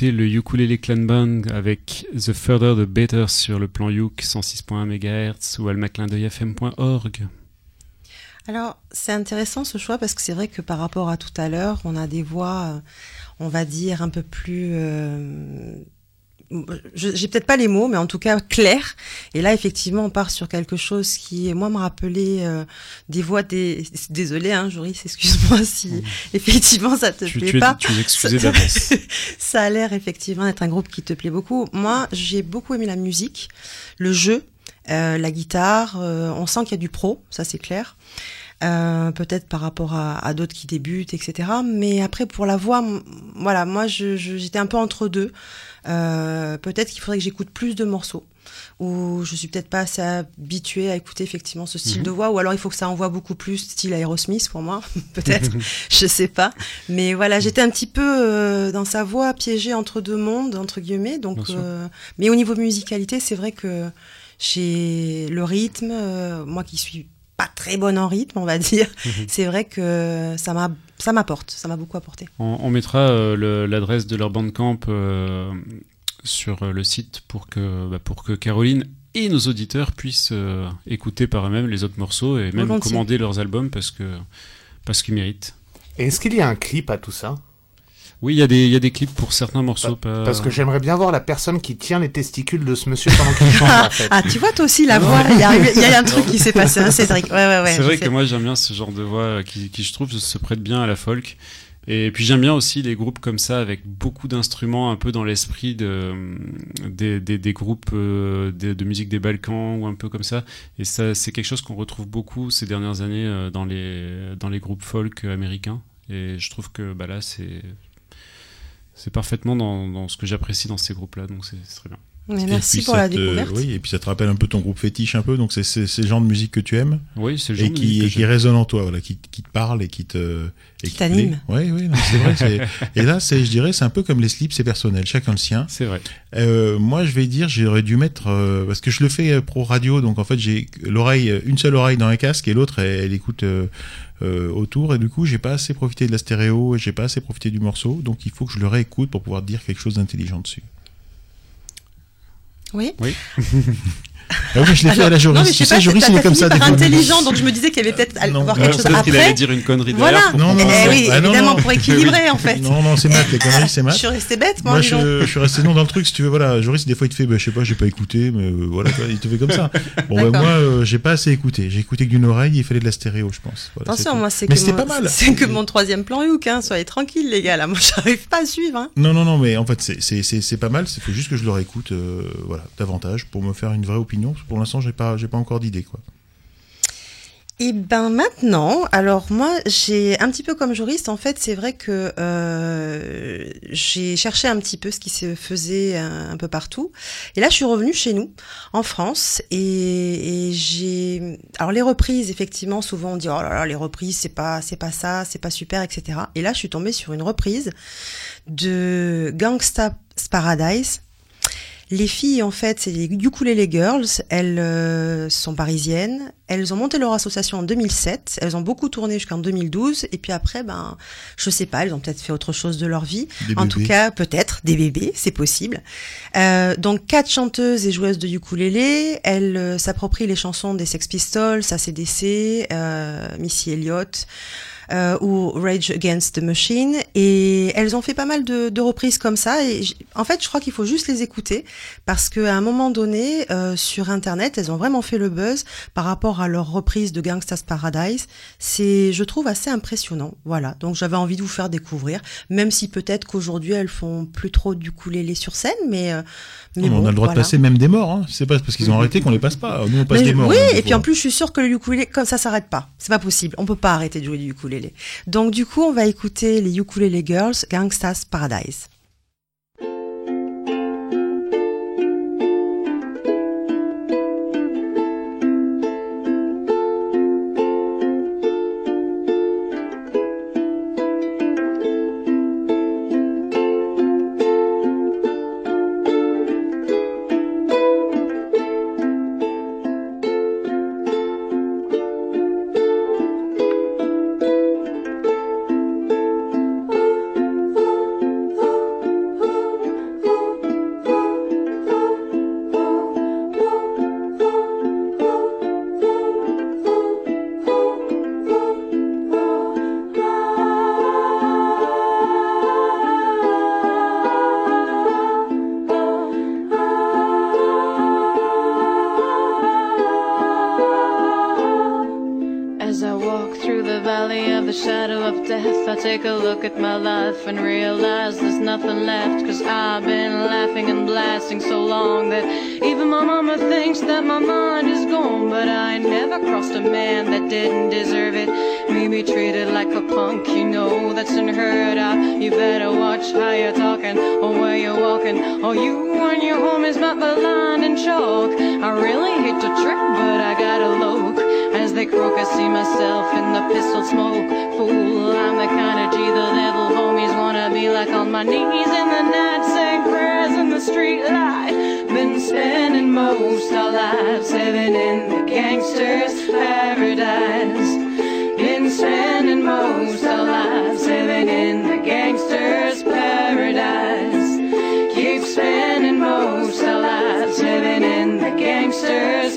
Le Ukulele Clan avec The Further the Better sur le plan Uk 106.1 MHz ou almaclindeuilfm.org. Alors, c'est intéressant ce choix parce que c'est vrai que par rapport à tout à l'heure, on a des voix, euh, on va dire, un peu plus. euh, J'ai peut-être pas les mots, mais en tout cas claires. Et là, effectivement, on part sur quelque chose qui, moi, me rappelait euh, des voix des. Désolé, hein, Joris, excuse-moi si effectivement ça te Tu, plaît tu es, pas. tu excusé d'avance. Ça a l'air effectivement d'être un groupe qui te plaît beaucoup. Moi, j'ai beaucoup aimé la musique, le jeu, euh, la guitare. euh, on sent qu'il y a du pro, ça c'est clair. Euh, peut-être par rapport à, à d'autres qui débutent, etc. Mais après pour la voix, voilà, moi je- je- j'étais un peu entre deux. Euh, peut-être qu'il faudrait que j'écoute plus de morceaux. Ou je suis peut-être pas assez habituée à écouter effectivement ce style Mhm. de voix, ou alors il faut que ça envoie beaucoup plus style Aerosmith pour moi, peut-être, je sais pas. Mais voilà, j'étais un petit peu euh, dans sa voix piégée entre deux mondes, entre guillemets. Donc, euh, mais au niveau musicalité, c'est vrai que j'ai le rythme, euh, moi qui suis pas très bonne en rythme, on va dire, Mhm. c'est vrai que ça m'a ça m'apporte, ça m'a beaucoup apporté. On, on mettra euh, le- l'adresse de leur bandcamp euh, sur euh, le site pour que, bah, pour que Caroline et nos auditeurs puissent euh, écouter par eux-mêmes les autres morceaux et même Volontiers. commander leurs albums parce que parce qu'ils méritent. Est-ce qu'il y a un clip à tout ça? Oui, il y, a des- il y a des clips pour certains morceaux. pas- Parce que j'aimerais bien voir la personne qui tient les testicules de ce monsieur pendant qu'il chante, Ah, en fait. ah, tu vois toi aussi la voix, il y, a, il y a un truc qui s'est passé, hein, Cédric. Ouais, ouais, ouais. c'est vrai sais. que moi j'aime bien ce genre de voix euh, qui, qui je trouve se prête bien à la folk. Et puis j'aime bien aussi les groupes comme ça avec beaucoup d'instruments un peu dans l'esprit de, des, des, des groupes euh, de, de musique des Balkans ou un peu comme ça. Et ça c'est quelque chose qu'on retrouve beaucoup ces dernières années euh, dans les, dans les groupes folk américains. Et je trouve que bah, là c'est c'est parfaitement dans, ce que j'apprécie dans ces groupes-là, donc c'est très bien. Mais merci pour la te- découverte. Oui, et puis ça te rappelle un peu ton groupe fétiche un peu, donc c'est c'est c'est le genre de musique que tu aimes Oui, c'est le genre et de musique qui, et qui résonne en toi, voilà, qui, qui te parle et qui te et Qui t'anime. Oui, oui, c'est vrai. et là, c'est, je dirais, c'est un peu comme les slips, c'est personnel, chacun le sien. C'est vrai. Euh, moi, je vais dire, j'aurais dû mettre euh, parce que je le fais euh, pro radio, donc en fait, j'ai l'oreille, une seule oreille dans un casque et l'autre, elle, elle écoute euh, euh, autour, et du coup, j'ai pas assez profité de la stéréo, et j'ai pas assez profité du morceau, donc il faut que je le réécoute pour pouvoir dire quelque chose d'intelligent dessus. Oui. Ah oui, je l'ai fait à la non, Joris. mais je Tu sais pas, il est comme ça par intelligent, donc je me disais qu'il y avait peut-être à Non, voir non, quelque chose Peut-être qu'il allait après. dire une connerie Voilà. derrière. pour Non, non, Eh non. oui, Ah, non, évidemment, non. pour équilibrer, en fait. Non, non, c'est maths, les conneries, c'est Je maths. suis restée bête, moi, je, je suis resté non dans le truc, si tu veux. Voilà, Joris, des fois, il te fait, bah, je sais pas, j'ai pas écouté, mais euh, voilà, quoi, il te fait comme ça. Bon, bah, moi, euh, j'ai pas assez écouté. J'ai écouté que d'une oreille, il fallait de la stéréo, je pense. Attention, moi, c'est Mais que, c'était mon- pas mal. c'est que mon troisième plan Hook, hein. Soyez tranquilles, les gars, là. Moi, j'arrive pas à suivre, hein. Non, non, non, mais en fait, c'est- c'est c'est- c'est pas mal. Il faut juste que je le réécoute, euh, voilà, davantage, pour me faire une vraie opinion. Pour l'instant, j'ai pas, j'ai pas encore d'idée. Et ben maintenant, alors moi j'ai un petit peu comme juriste, en fait c'est vrai que euh, j'ai cherché un petit peu ce qui se faisait un, un peu partout. Et là je suis revenue chez nous, en France, et, j'ai... Alors les reprises, effectivement, souvent on dit oh là là les reprises c'est pas c'est pas ça, c'est pas super, etc. Et là je suis tombée sur une reprise de Gangsta's Paradise. Les filles, en fait, c'est les Ukulele Girls. Elles euh, sont parisiennes. Elles ont monté leur association en 2007. Elles ont beaucoup tourné jusqu'en 2012. Et puis après, ben, je sais pas, elles ont peut-être fait autre chose de leur vie. Des en tout cas, peut-être des bébés, c'est possible. Euh, donc quatre chanteuses et joueuses de ukulélé. Elles euh, s'approprient les chansons des Sex Pistols, ACDC, euh, Missy Elliott. Euh, ou Rage Against the Machine. Et elles ont fait pas mal de, de reprises comme ça. Et en fait je crois qu'il faut juste les écouter parce qu'à un moment donné euh, sur internet elles ont vraiment fait le buzz par rapport à leur reprise de Gangsta's Paradise. C'est je trouve assez impressionnant. Voilà. Donc j'avais envie de vous faire découvrir même si peut-être qu'aujourd'hui elles font plus trop du ukulélé sur scène mais, euh, on a le droit voilà. de passer même des morts. Hein. C'est pas parce qu'ils ont arrêté qu'on les passe pas. Nous, on passe Mais des morts. oui, hein, et puis en plus, je suis sûre que le ukulélé, comme ça, s'arrête pas. C'est pas possible. On peut pas arrêter de jouer du ukulélé. Donc, du coup, on va écouter les Ukulele Girls, Gangsta's Paradise. My knees in the night, saying prayers in the street light. Been spending most our lives living in the gangster's paradise. Been spending most our lives living in the gangster's paradise. Keep spending most our lives living in the gangster's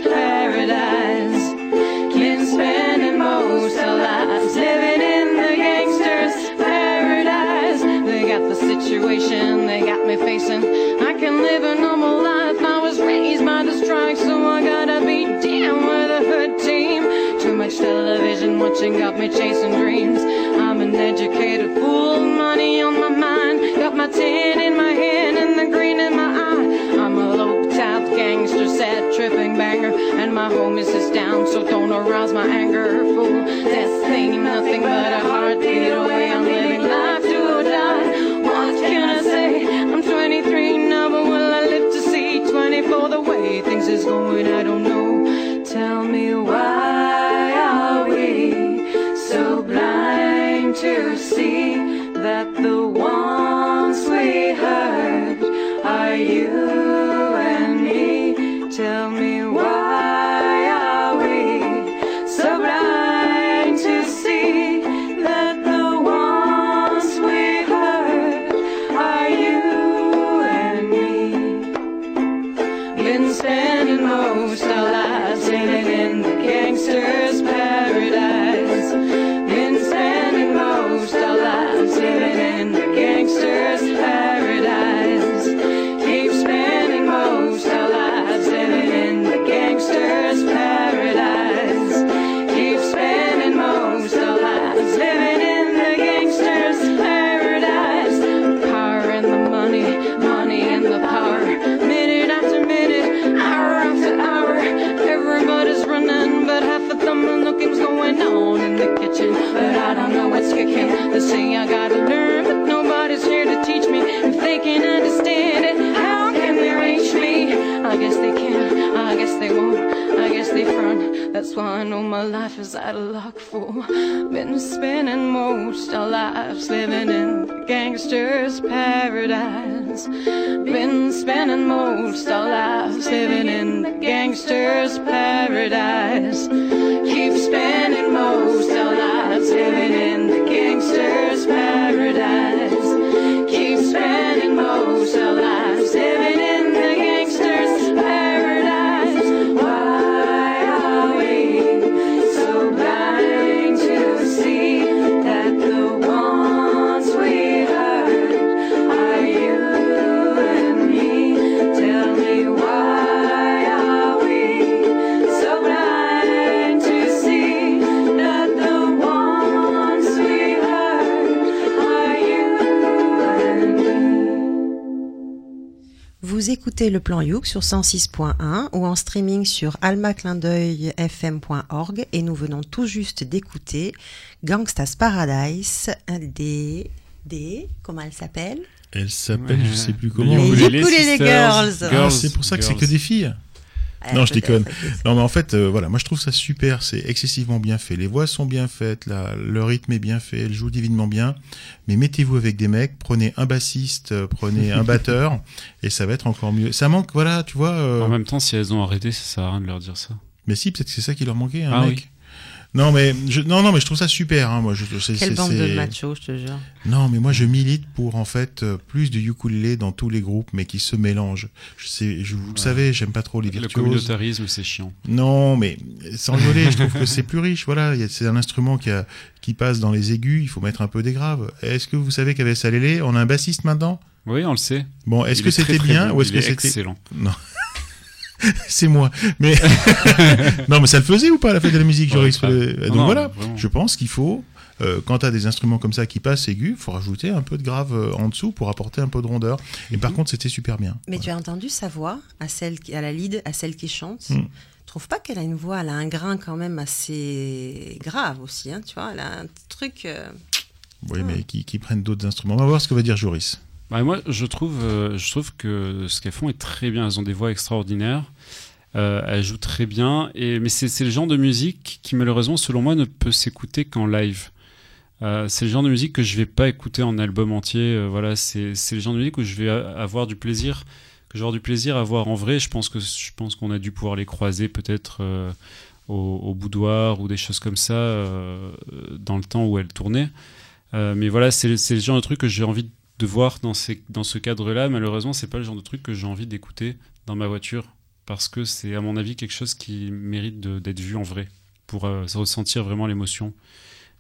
facing. I can live a normal life. I was raised by the strike, so I gotta be down with a hood team. Too much television watching got me chasing dreams. I'm an educated fool, money on my mind. Got my tin in my hand and the green in my eye. I'm a low top gangster, sad tripping banger, and my homies is down, so don't arouse my anger, fool. Death ain't nothing but a heartbeat away. I'm living see 24? The way things is going, I don't know. Tell me why paradise. Vous écoutez le plan Youk sur 106.1 ou en streaming sur almaclindeuilfm.org et nous venons tout juste d'écouter Gangsta's Paradise des des comment elle s'appelle? Elle s'appelle, je sais plus comment. Les Ukulele Sisters. Girls. Ah, c'est pour ça que c'est que des filles. Ah, Non, je déconne. Non, mais en fait, euh, voilà, moi je trouve ça super. C'est excessivement bien fait. Les voix sont bien faites, la, le rythme est bien fait, elle joue divinement bien. Mais mettez-vous avec des mecs, prenez un bassiste, euh, prenez un batteur, et ça va être encore mieux. Ça manque, voilà, tu vois. euh, En même temps, si elles ont arrêté, ça sert à rien de leur dire ça. Mais si, peut-être que c'est ça qui leur manquait, un Ah mec. Non, mais je, non, non, mais je trouve ça super. Hein, moi, je, c'est- Quelle c'est- bande de machos, je te jure. Non, mais moi je milite pour en fait euh, plus de ukulélé dans tous les groupes, mais qui se mélangent. Je sais, je, vous le savez, j'aime pas trop les Le virtuoses. communautarisme, c'est chiant. Non, mais sans rigoler, je trouve que c'est plus riche. Voilà, c'est un instrument qui, a, qui passe dans les aigus. Il faut mettre un peu des graves. Est-ce que vous savez qu'avec Salélé, on a un bassiste maintenant? Oui, on le sait. Bon, est-ce que c'était bien bon. ou est-ce que c'était excellent. Non. c'est moi. Mais non, mais ça le faisait ou pas la fête de la musique, Ouais, Joris Donc non, voilà, vraiment. je pense qu'il faut, euh, quand tu as des instruments comme ça qui passent aigus, faut rajouter un peu de grave euh, en dessous pour apporter un peu de rondeur. Et par contre, c'était super bien. Mais tu as entendu sa voix à celle qui, à la lead, à celle qui chante. Mm. Je trouve pas qu'elle a une voix, elle a un grain quand même assez grave aussi, hein, tu vois. Elle a un truc. euh, Oui, mais qui, qui prennent d'autres instruments. On va voir ce que va dire Joris. Bah, moi, je trouve, euh, je trouve que ce qu'elles font est très bien. Elles ont des voix extraordinaires. Euh, elles jouent très bien. Mais c'est le genre de musique qui, malheureusement, selon moi, ne peut s'écouter qu'en live. Euh, c'est le genre de musique que je vais pas écouter en album entier. Euh, voilà, c'est le genre de musique où je vais avoir du plaisir, que j'aurai du plaisir à voir en vrai. Je pense que je pense qu'on a dû pouvoir les croiser peut-être euh, au, boudoir ou des choses comme ça dans le temps où elles tournaient. Euh, mais voilà, c'est le genre de truc que j'ai envie de voir dans, dans ce cadre-là. Malheureusement, c'est pas le genre de truc que j'ai envie d'écouter dans ma voiture parce que c'est, à mon avis, quelque chose qui mérite d'être vu en vrai pour euh, ressentir vraiment l'émotion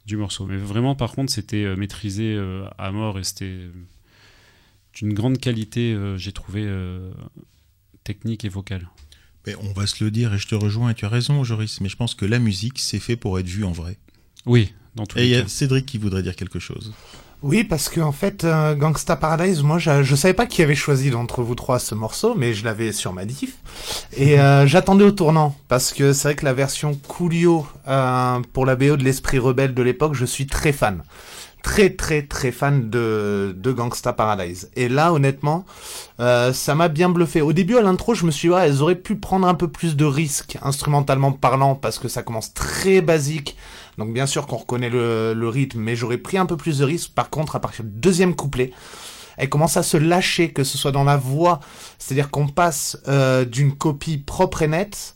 du morceau. Mais vraiment, par contre, c'était euh, maîtrisé euh, à mort et c'était d'une grande qualité, j'ai trouvé, technique et vocale. Mais on va se le dire et je te rejoins et tu as raison, Joris. Mais je pense que la musique, c'est fait pour être vue en vrai. Oui, dans tous Et il les y a cas. Cédric qui voudrait dire quelque chose. Oui, parce que en fait, euh, Gangsta Paradise, moi, je, je savais pas qui avait choisi d'entre vous trois ce morceau, mais je l'avais sur ma diff. Et euh, j'attendais au tournant, parce que c'est vrai que la version Coolio euh, pour la BO de l'Esprit Rebelle de l'époque, je suis très fan. Très très très fan de, de Gangsta Paradise. Et là, honnêtement, euh, ça m'a bien bluffé. Au début, à l'intro, je me suis dit, elles auraient pu prendre un peu plus de risques, instrumentalement parlant, parce que ça commence très basique. Donc bien sûr qu'on reconnaît le, rythme, mais j'aurais pris un peu plus de risques. Par contre, à partir du deuxième couplet, elle commence à se lâcher, que ce soit dans la voix, c'est-à-dire qu'on passe euh, d'une copie propre et nette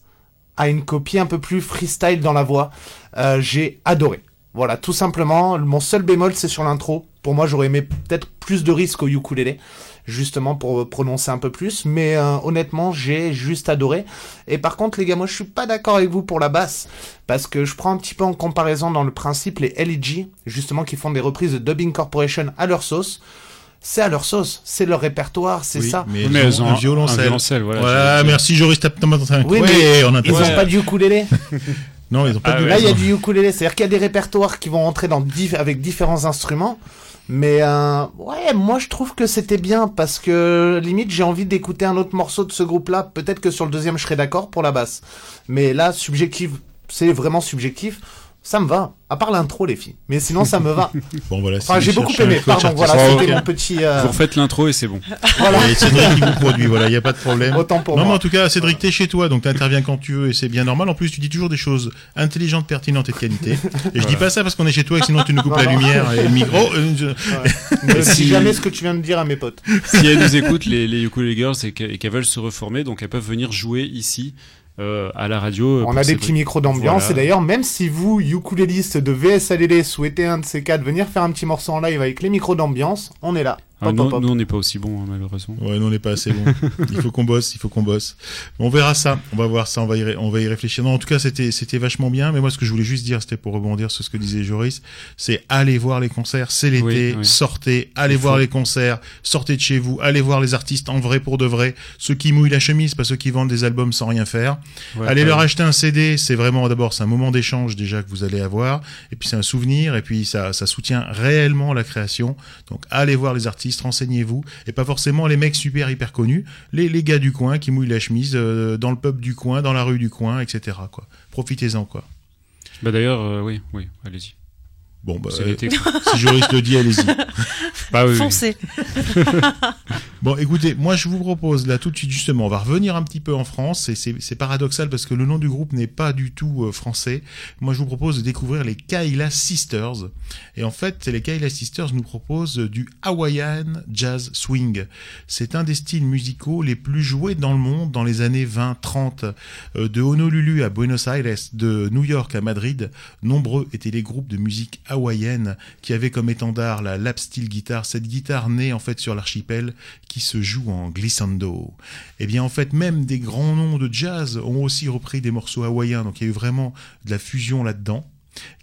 à une copie un peu plus freestyle dans la voix. Euh, J'ai adoré. Voilà, tout simplement, mon seul bémol, c'est sur l'intro. Pour moi, j'aurais aimé peut-être plus de risques au ukulélé, justement pour prononcer un peu plus. Mais euh, honnêtement, j'ai juste adoré. Et par contre, les gars, moi, je suis pas d'accord avec vous pour la basse, parce que je prends un petit peu en comparaison dans le principe les LEG, justement, qui font des reprises de Dubbing Corporation à leur sauce. C'est à leur sauce, c'est leur répertoire, c'est Oui, ça. Mais, Mais ont un un- violoncelle. un violoncelle, voilà, Voilà, merci Joris. T'as Oui, ouais, mais on a Ils ont pas du ukulélé. Non, ils ont pas Ah ouais. Là, il y a du ukulélé, c'est-à-dire qu'il y a des répertoires qui vont entrer dans avec différents instruments. Mais euh, ouais, moi je trouve que c'était bien parce que limite j'ai envie d'écouter un autre morceau de ce groupe-là. Peut-être que sur le deuxième je serais d'accord pour la basse. Mais là, subjectif, c'est vraiment subjectif. Ça me va. À part l'intro, les filles. Mais sinon, ça me va. Bon, voilà. Enfin, j'ai beaucoup aimé. Pardon, voilà, c'était mon petit. euh, Vous refaites l'intro et c'est bon. Voilà. Et Cédric qui vous produit, voilà, il n'y a pas de problème. Autant pour non, mais moi. en tout cas, Cédric, t'es chez toi, donc t'interviens quand tu veux et c'est bien normal. En plus, tu dis toujours des choses intelligentes, pertinentes et de qualité. Et je dis pas ça parce qu'on est chez toi et sinon tu nous coupes Non, la non. lumière et le micro. Euh, je- Ouais. Si- dis jamais ce que tu viens de dire à mes potes. si elles nous écoutent, les, les ukulele girls, et qu'elles veulent se reformer, donc elles peuvent venir jouer ici euh, à la radio. On pour a des petits micros d'ambiance Voilà. et d'ailleurs même si vous, ukulélistes de VSLL, souhaitez un de ces quatre venir faire un petit morceau en live avec les micros d'ambiance, on est là. Ah, nous, on n'est pas aussi bons, hein, malheureusement. Ouais, nous on n'est pas assez bon. Il faut qu'on bosse, il faut qu'on bosse. On verra ça, on va voir ça, on va y, ré- on va y réfléchir. Non, en tout cas, c'était, c'était vachement bien. Mais moi, ce que je voulais juste dire, c'était pour rebondir sur ce que disait Joris, c'est allez voir les concerts, c'est l'été, Oui, oui. sortez, allez Il voir faut. les concerts, sortez de chez vous, allez voir les artistes en vrai pour de vrai, ceux qui mouillent la chemise, pas ceux qui vendent des albums sans rien faire. Ouais, allez ouais. leur acheter un CD, c'est vraiment d'abord c'est un moment d'échange déjà que vous allez avoir, et puis c'est un souvenir, et puis ça, ça soutient réellement la création. Donc allez voir les artistes, renseignez-vous, et pas forcément les mecs super hyper connus, les, les gars du coin qui mouillent la chemise euh, dans le pub du coin, dans la rue du coin, etc. Quoi. Profitez-en quoi. Bah d'ailleurs, euh, oui, oui, allez-y. Bon bah C'est euh, si Joris le dit, allez-y. Bah oui, oui. Foncez. Bon, écoutez, moi je vous propose là tout de suite justement, on va revenir un petit peu en France. Et c'est paradoxal parce que le nom du groupe n'est pas du tout euh, français. Moi, je vous propose de découvrir les Kaila Sisters. Et en fait, les Kaila Sisters nous proposent du Hawaiian Jazz Swing. C'est un des styles musicaux les plus joués dans le monde dans les années 20-30. Euh, de Honolulu à Buenos Aires, de New York à Madrid, nombreux étaient les groupes de musique hawaïenne qui avaient comme étendard la lap steel guitare, cette guitare née en fait sur l'archipel qui se joue en glissando. Eh bien en fait même des grands noms de jazz ont aussi repris des morceaux hawaïens, donc il y a eu vraiment de la fusion là-dedans.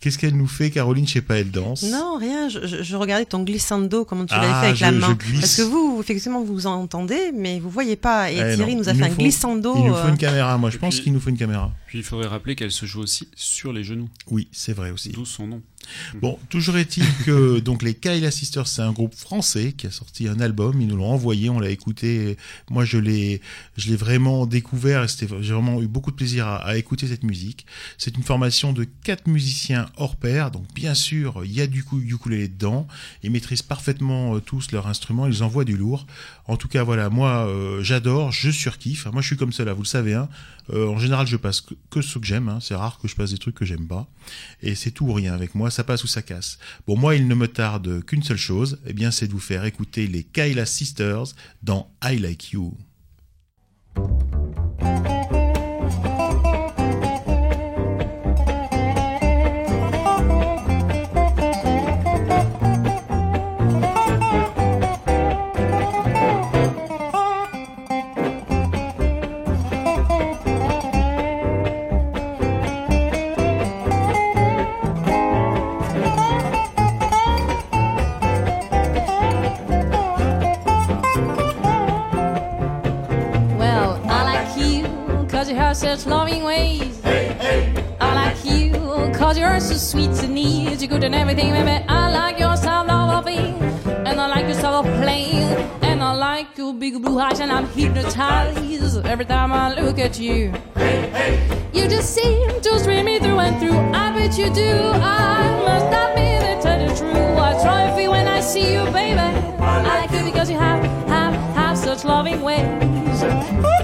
Qu'est-ce qu'elle nous fait, Caroline? Je sais pas, elle danse. Non, rien. Je, je- je regardais ton glissando, comment tu l'avais Ah, fait avec la je- main. Parce que vous, effectivement, vous entendez, mais vous voyez pas. Et Eh Thierry non, nous a il fait nous un faut- glissando. Il nous faut euh, une caméra. Moi, je Et pense qu'il nous faut une caméra. Puis il faudrait rappeler qu'elle se joue aussi sur les genoux, Oui, c'est vrai aussi. d'où son nom. Bon, toujours est-il que donc les Kyla Sisters, c'est un groupe français qui a sorti un album. Ils nous l'ont envoyé, on l'a écouté. Moi, je l'ai, je l'ai vraiment découvert et c'était, j'ai vraiment eu beaucoup de plaisir à, écouter cette musique. C'est une formation de quatre musiciens hors pair, donc bien sûr, il y a du coup ukulélé dedans. Ils maîtrisent parfaitement euh, tous leurs instruments. Ils envoient du lourd. En tout cas, voilà, moi, euh, j'adore, je surkiffe. Moi, je suis comme cela, vous le savez. Hein. Euh, en général, je passe que, que ce que j'aime. Hein. C'est rare que je passe des trucs que j'aime pas. Et c'est tout ou rien avec moi, ça passe ou ça casse. Bon, moi, il ne me tarde qu'une seule chose, eh bien, c'est de vous faire écouter les Kyla Sisters dans I Like You. Such loving ways. Hey, hey. I like you cause you're so sweet to need. You're good and everything, baby. I like your style of loving. And I like your style of playing. And I like your big blue eyes. And I'm hypnotized every time I look at you. You just seem to stream me through and through. I bet you do. I must admit that that is true. I try to feel when I see you, baby. I like you because you have, have, have such loving ways.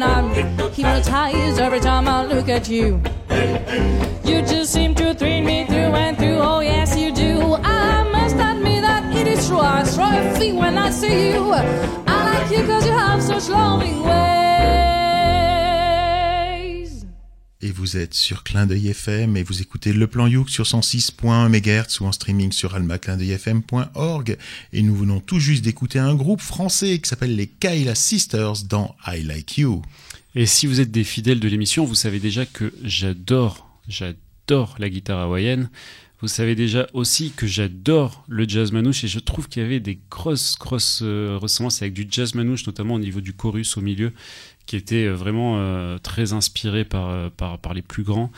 And I'm hypnotized every time I look at you. You just seem to thrill me through and through. Oh, yes, you do. I must admit that it is true. I try to feel when I see you. I like you cause you have such loving ways. Vous êtes sur Clin d'œil FM et vous écoutez Le Plan Youk sur 106.1 MHz ou en streaming sur almaclindeuilfm.org. Et nous venons tout juste d'écouter un groupe français qui s'appelle les Kyla Sisters dans I Like You. Et si vous êtes des fidèles de l'émission, vous savez déjà que j'adore, j'adore la guitare hawaïenne. Vous savez déjà aussi que j'adore le jazz manouche et je trouve qu'il y avait des grosses, grosses euh, ressemblances avec du jazz manouche, notamment au niveau du chorus au milieu, qui était euh, vraiment euh, très inspiré par, par, par les plus grands.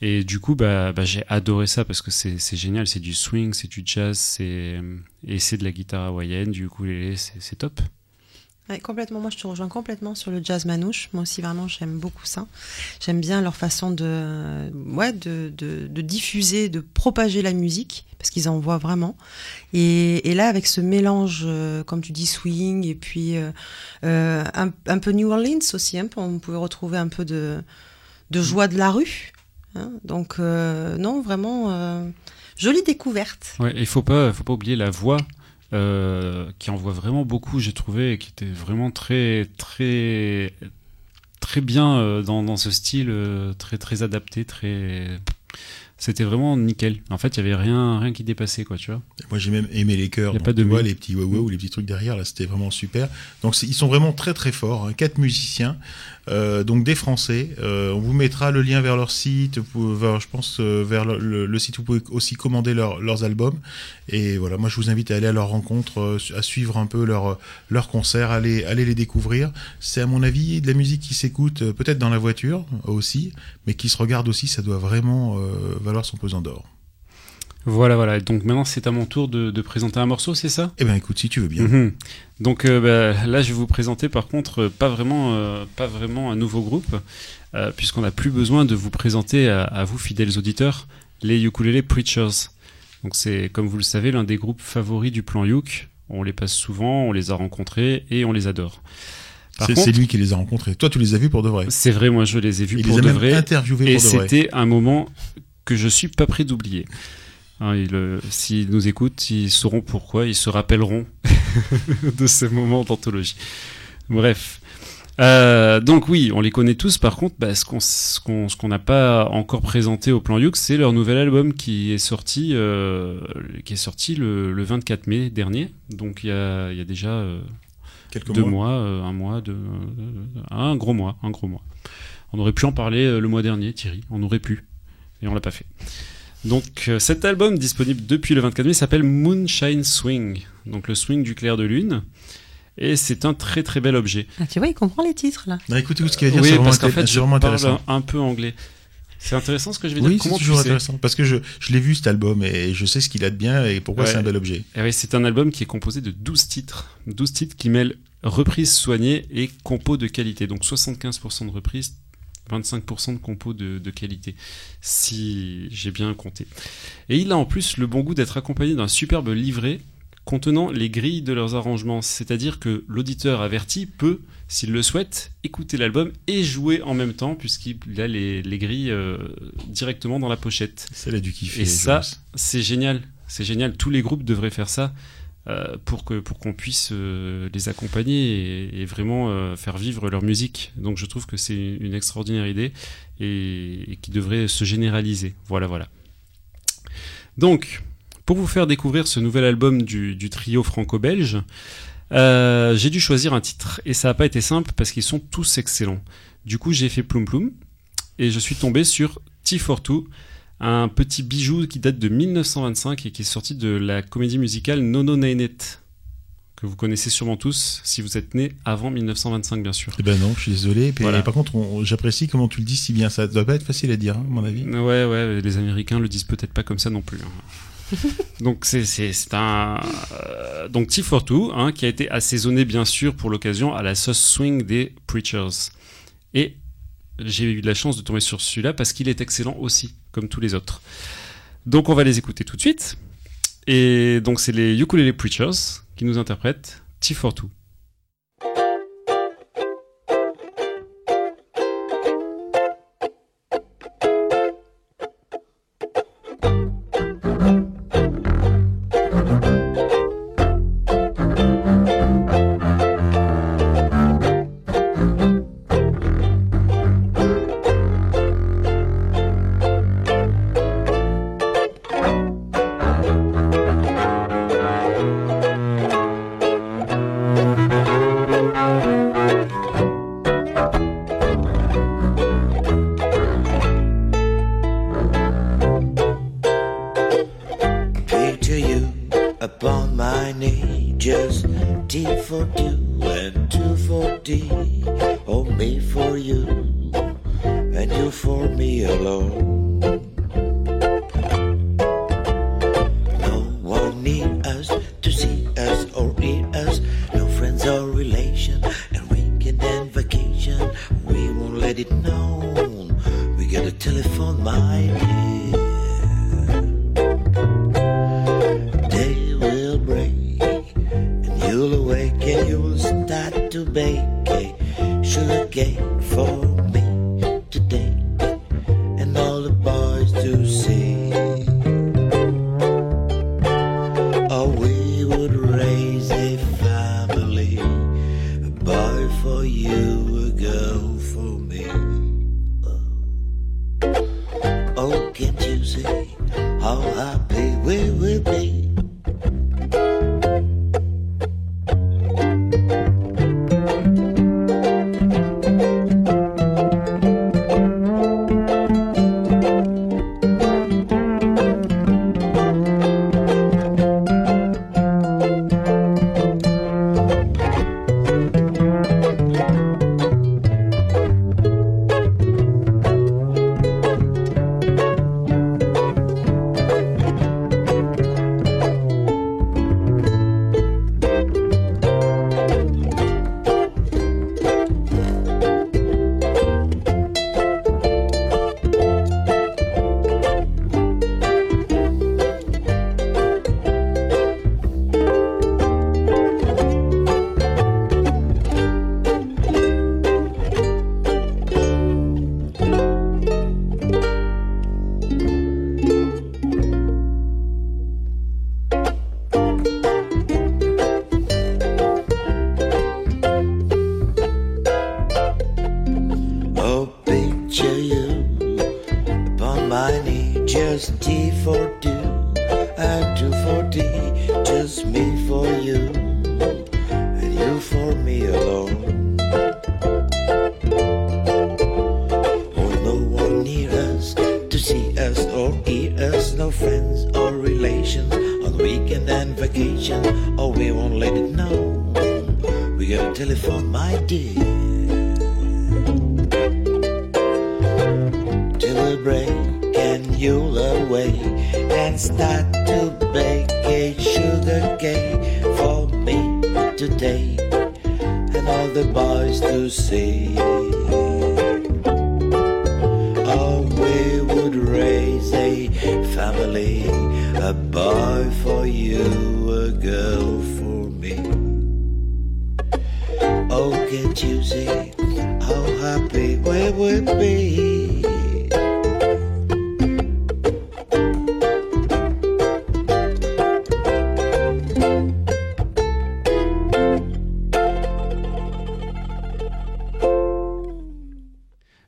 Et du coup, bah, bah, j'ai adoré ça parce que c'est génial, c'est du swing, c'est du jazz, c'est et c'est de la guitare hawaïenne, du ukulélé, c'est top. Complètement. Moi, je te rejoins complètement sur le jazz manouche. Moi aussi, vraiment, j'aime beaucoup ça. J'aime bien leur façon de, ouais, de, de, diffuser, de propager la musique, parce qu'ils en voient vraiment. Et, et là, avec ce mélange, euh, comme tu dis, swing, et puis euh, euh, un, peu New Orleans aussi, peu, on pouvait retrouver un peu de, de joie de la rue. hein. Donc, non, vraiment, jolie découverte. Il faut pas, faut pas oublier la voix euh, qui envoie vraiment beaucoup, j'ai trouvé, et qui était vraiment très, très, très bien euh, dans, dans ce style, euh, très, très adapté, très. C'était vraiment nickel. En fait, il y avait rien, rien qui dépassait, quoi, tu vois. Moi, j'ai même aimé les chœurs. Y a donc, pas de tu vois, les petits wow ou les petits trucs derrière, là, c'était vraiment super. Donc, ils sont vraiment très très forts. hein. Quatre musiciens, donc des Français. Euh, on vous mettra le lien vers leur site, je pense euh, vers le, site où vous pouvez aussi commander leur- leurs albums. Et voilà, moi, je vous invite à aller à leur rencontre, euh, à suivre un peu leur leur concert, aller aller les découvrir. C'est à mon avis de la musique qui s'écoute euh, peut-être dans la voiture euh, aussi, mais qui se regarde aussi. Ça doit vraiment euh, valoir son pesant d'or. Voilà, voilà. Donc maintenant, c'est à mon tour de, de présenter un morceau, c'est ça? Eh ben, écoute, si tu veux bien. Mhm. Donc euh, bah, là, je vais vous présenter par contre euh, pas vraiment, euh, pas vraiment un nouveau groupe, euh, puisqu'on n'a plus besoin de vous présenter à, à vous fidèles auditeurs les Ukulele Preachers. Donc c'est, comme vous le savez, l'un des groupes favoris du plan Yuk. On les passe souvent, on les a rencontrés et on les adore. Par C'est contre- c'est lui qui les a rencontrés. Toi, tu les as vus pour de vrai. C'est vrai, moi je les ai vus Il pour les a de même vrai. interviewés et pour de vrai. c'était un moment que je suis pas prêt d'oublier. Hein, ils, S'ils nous écoutent, ils sauront pourquoi, ils se rappelleront de ce moment d'anthologie. Bref. Euh, donc oui, on les connaît tous. Par contre, bah, ce qu'on n'a pas encore présenté au plan Youk, c'est leur nouvel album qui est sorti euh, qui est sorti le, le 24 mai dernier. Donc il y a, il y a déjà euh, Quelques deux mois. mois, un mois, un gros mois, un gros mois. On aurait pu en parler le mois dernier, Thierry. On aurait pu, et on l'a pas fait. Donc euh, cet album disponible depuis le 24 mai s'appelle Moonshine Swing, donc le swing du clair de lune. Et c'est un très très bel objet. Ah, tu vois, il comprend les titres là. Non, écoutez ce qu'il va dire, oui, c'est vraiment, parce qu'en fait, c'est je vraiment parle intéressant. un peu anglais. C'est intéressant ce que je vais Oui, dire. c'est toujours sais intéressant. Parce que je, je l'ai vu cet album et je sais ce qu'il a de bien et pourquoi Ouais. c'est un bel objet. Eh oui, c'est un album qui est composé de 12 titres. 12 titres qui mêlent reprises soignées et compos de qualité. Donc 75% de reprises, 25% de compos de, de qualité. Si j'ai bien compté. Et il a en plus le bon goût d'être accompagné d'un superbe livret contenant les grilles de leurs arrangements. C'est-à-dire que l'auditeur averti peut, s'il le souhaite, écouter l'album et jouer en même temps, puisqu'il a les, les grilles euh, directement dans la pochette. Ça, il a dû kiffer. Et ça, c'est génial. C'est génial. Tous les groupes devraient faire ça euh, pour que pour qu'on puisse euh, les accompagner et, vraiment euh, faire vivre leur musique. Donc je trouve que c'est une extraordinaire idée et, qui devrait se généraliser. Voilà, voilà. Donc, pour vous faire découvrir ce nouvel album du, trio franco-belge, j'ai dû choisir un titre et ça n'a pas été simple parce qu'ils sont tous excellents. Du coup, j'ai fait ploum ploum et je suis tombé sur T42, un petit bijou qui date de 1925 et qui est sorti de la comédie musicale Nono Nainet, que vous connaissez sûrement tous si vous êtes né avant 1925 bien sûr. Eh ben non, je suis désolé. Par contre, on- j'apprécie comment tu le dis si bien. Ça doit pas être facile à dire, hein, à mon avis. Ouais, ouais, les Américains le disent peut-être pas comme ça non plus. hein. donc c'est un euh, donc T42 hein, qui a été assaisonné bien sûr pour l'occasion à la sauce swing des Preachers. Et j'ai eu de la chance de tomber sur celui-là parce qu'il est excellent aussi, comme tous les autres. Donc on va les écouter tout de suite. Et donc c'est les Ukulele Preachers qui nous interprètent T42. Picture it known. We got a telephone, my dear.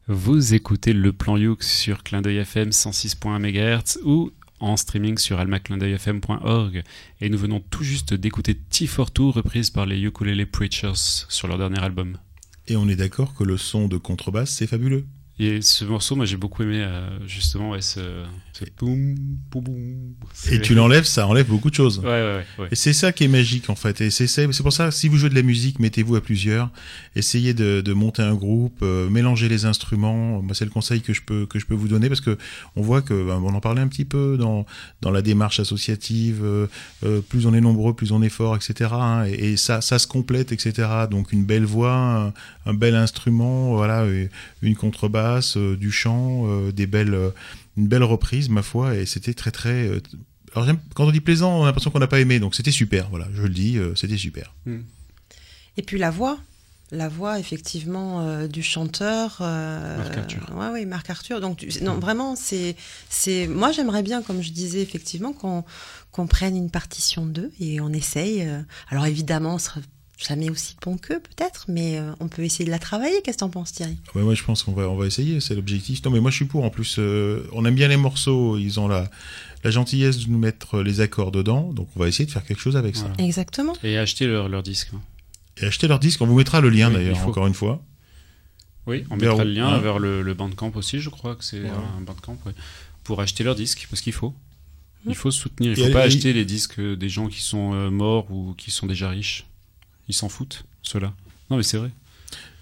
Vous écoutez le plan Youx sur Clin d'œil FM 106.1 MHz ou en streaming sur almaclindeuilfm.org. Et nous venons tout juste d'écouter T for Two, reprise par les Ukulele Preachers sur leur dernier album. Et on est d'accord que le son de contrebasse, c'est fabuleux. Et ce morceau, moi j'ai beaucoup aimé euh, justement ouais, ce, ce boum, boum, boum. Et tu l'enlèves, ça enlève beaucoup de choses. Ouais, ouais, ouais. Et c'est ça qui est magique en fait. Et c'est pour ça, si vous jouez de la musique, mettez-vous à plusieurs, essayez de, de monter un groupe, euh, mélangez les instruments. Moi, c'est le conseil que je peux que je peux vous donner parce que on voit que ben, on en parlait un petit peu dans dans la démarche associative. euh, plus on est nombreux, plus on est fort, etc. hein, et, et ça ça se complète, etc. Donc une belle voix, un, un bel instrument, voilà, une contrebasse, euh, du chant, euh, des belles euh, une belle reprise, ma foi, et c'était très très. euh, alors quand on dit plaisant, on a l'impression qu'on n'a pas aimé, donc c'était super. Voilà, je le dis, euh, c'était super. Et puis la voix, la voix effectivement euh, du chanteur. euh, Marc Arthur. Ouais, oui, Marc Arthur. Donc tu- non, vraiment, c'est, c'est. Moi, j'aimerais bien, comme je disais effectivement, qu'on qu'on prenne une partition d'eux et on essaye. euh, Alors évidemment, on sera jamais aussi bon qu'eux peut-être, mais euh, on peut essayer de la travailler. Qu'est-ce que t'en penses, Thierry? Ouais, moi je pense qu'on va on va essayer, c'est l'objectif. Non mais moi je suis pour. En plus, euh, on aime bien les morceaux, ils ont la la gentillesse de nous mettre les accords dedans, donc on va essayer de faire quelque chose avec ça. Exactement. Et acheter leur, leur disque. hein. Et acheter leur disque, on vous mettra le lien Oui, il d'ailleurs, faut. encore une fois. Oui, on Vers mettra où le lien Hein vers le, le Bandcamp aussi, je crois que c'est Ouais. un Bandcamp, ouais, pour acheter leur disque, parce qu'il faut. Il faut soutenir, il Et faut pas et- acheter les disques des gens qui sont euh, morts ou qui sont déjà riches. Ils s'en foutent, ceux-là. Non mais c'est vrai.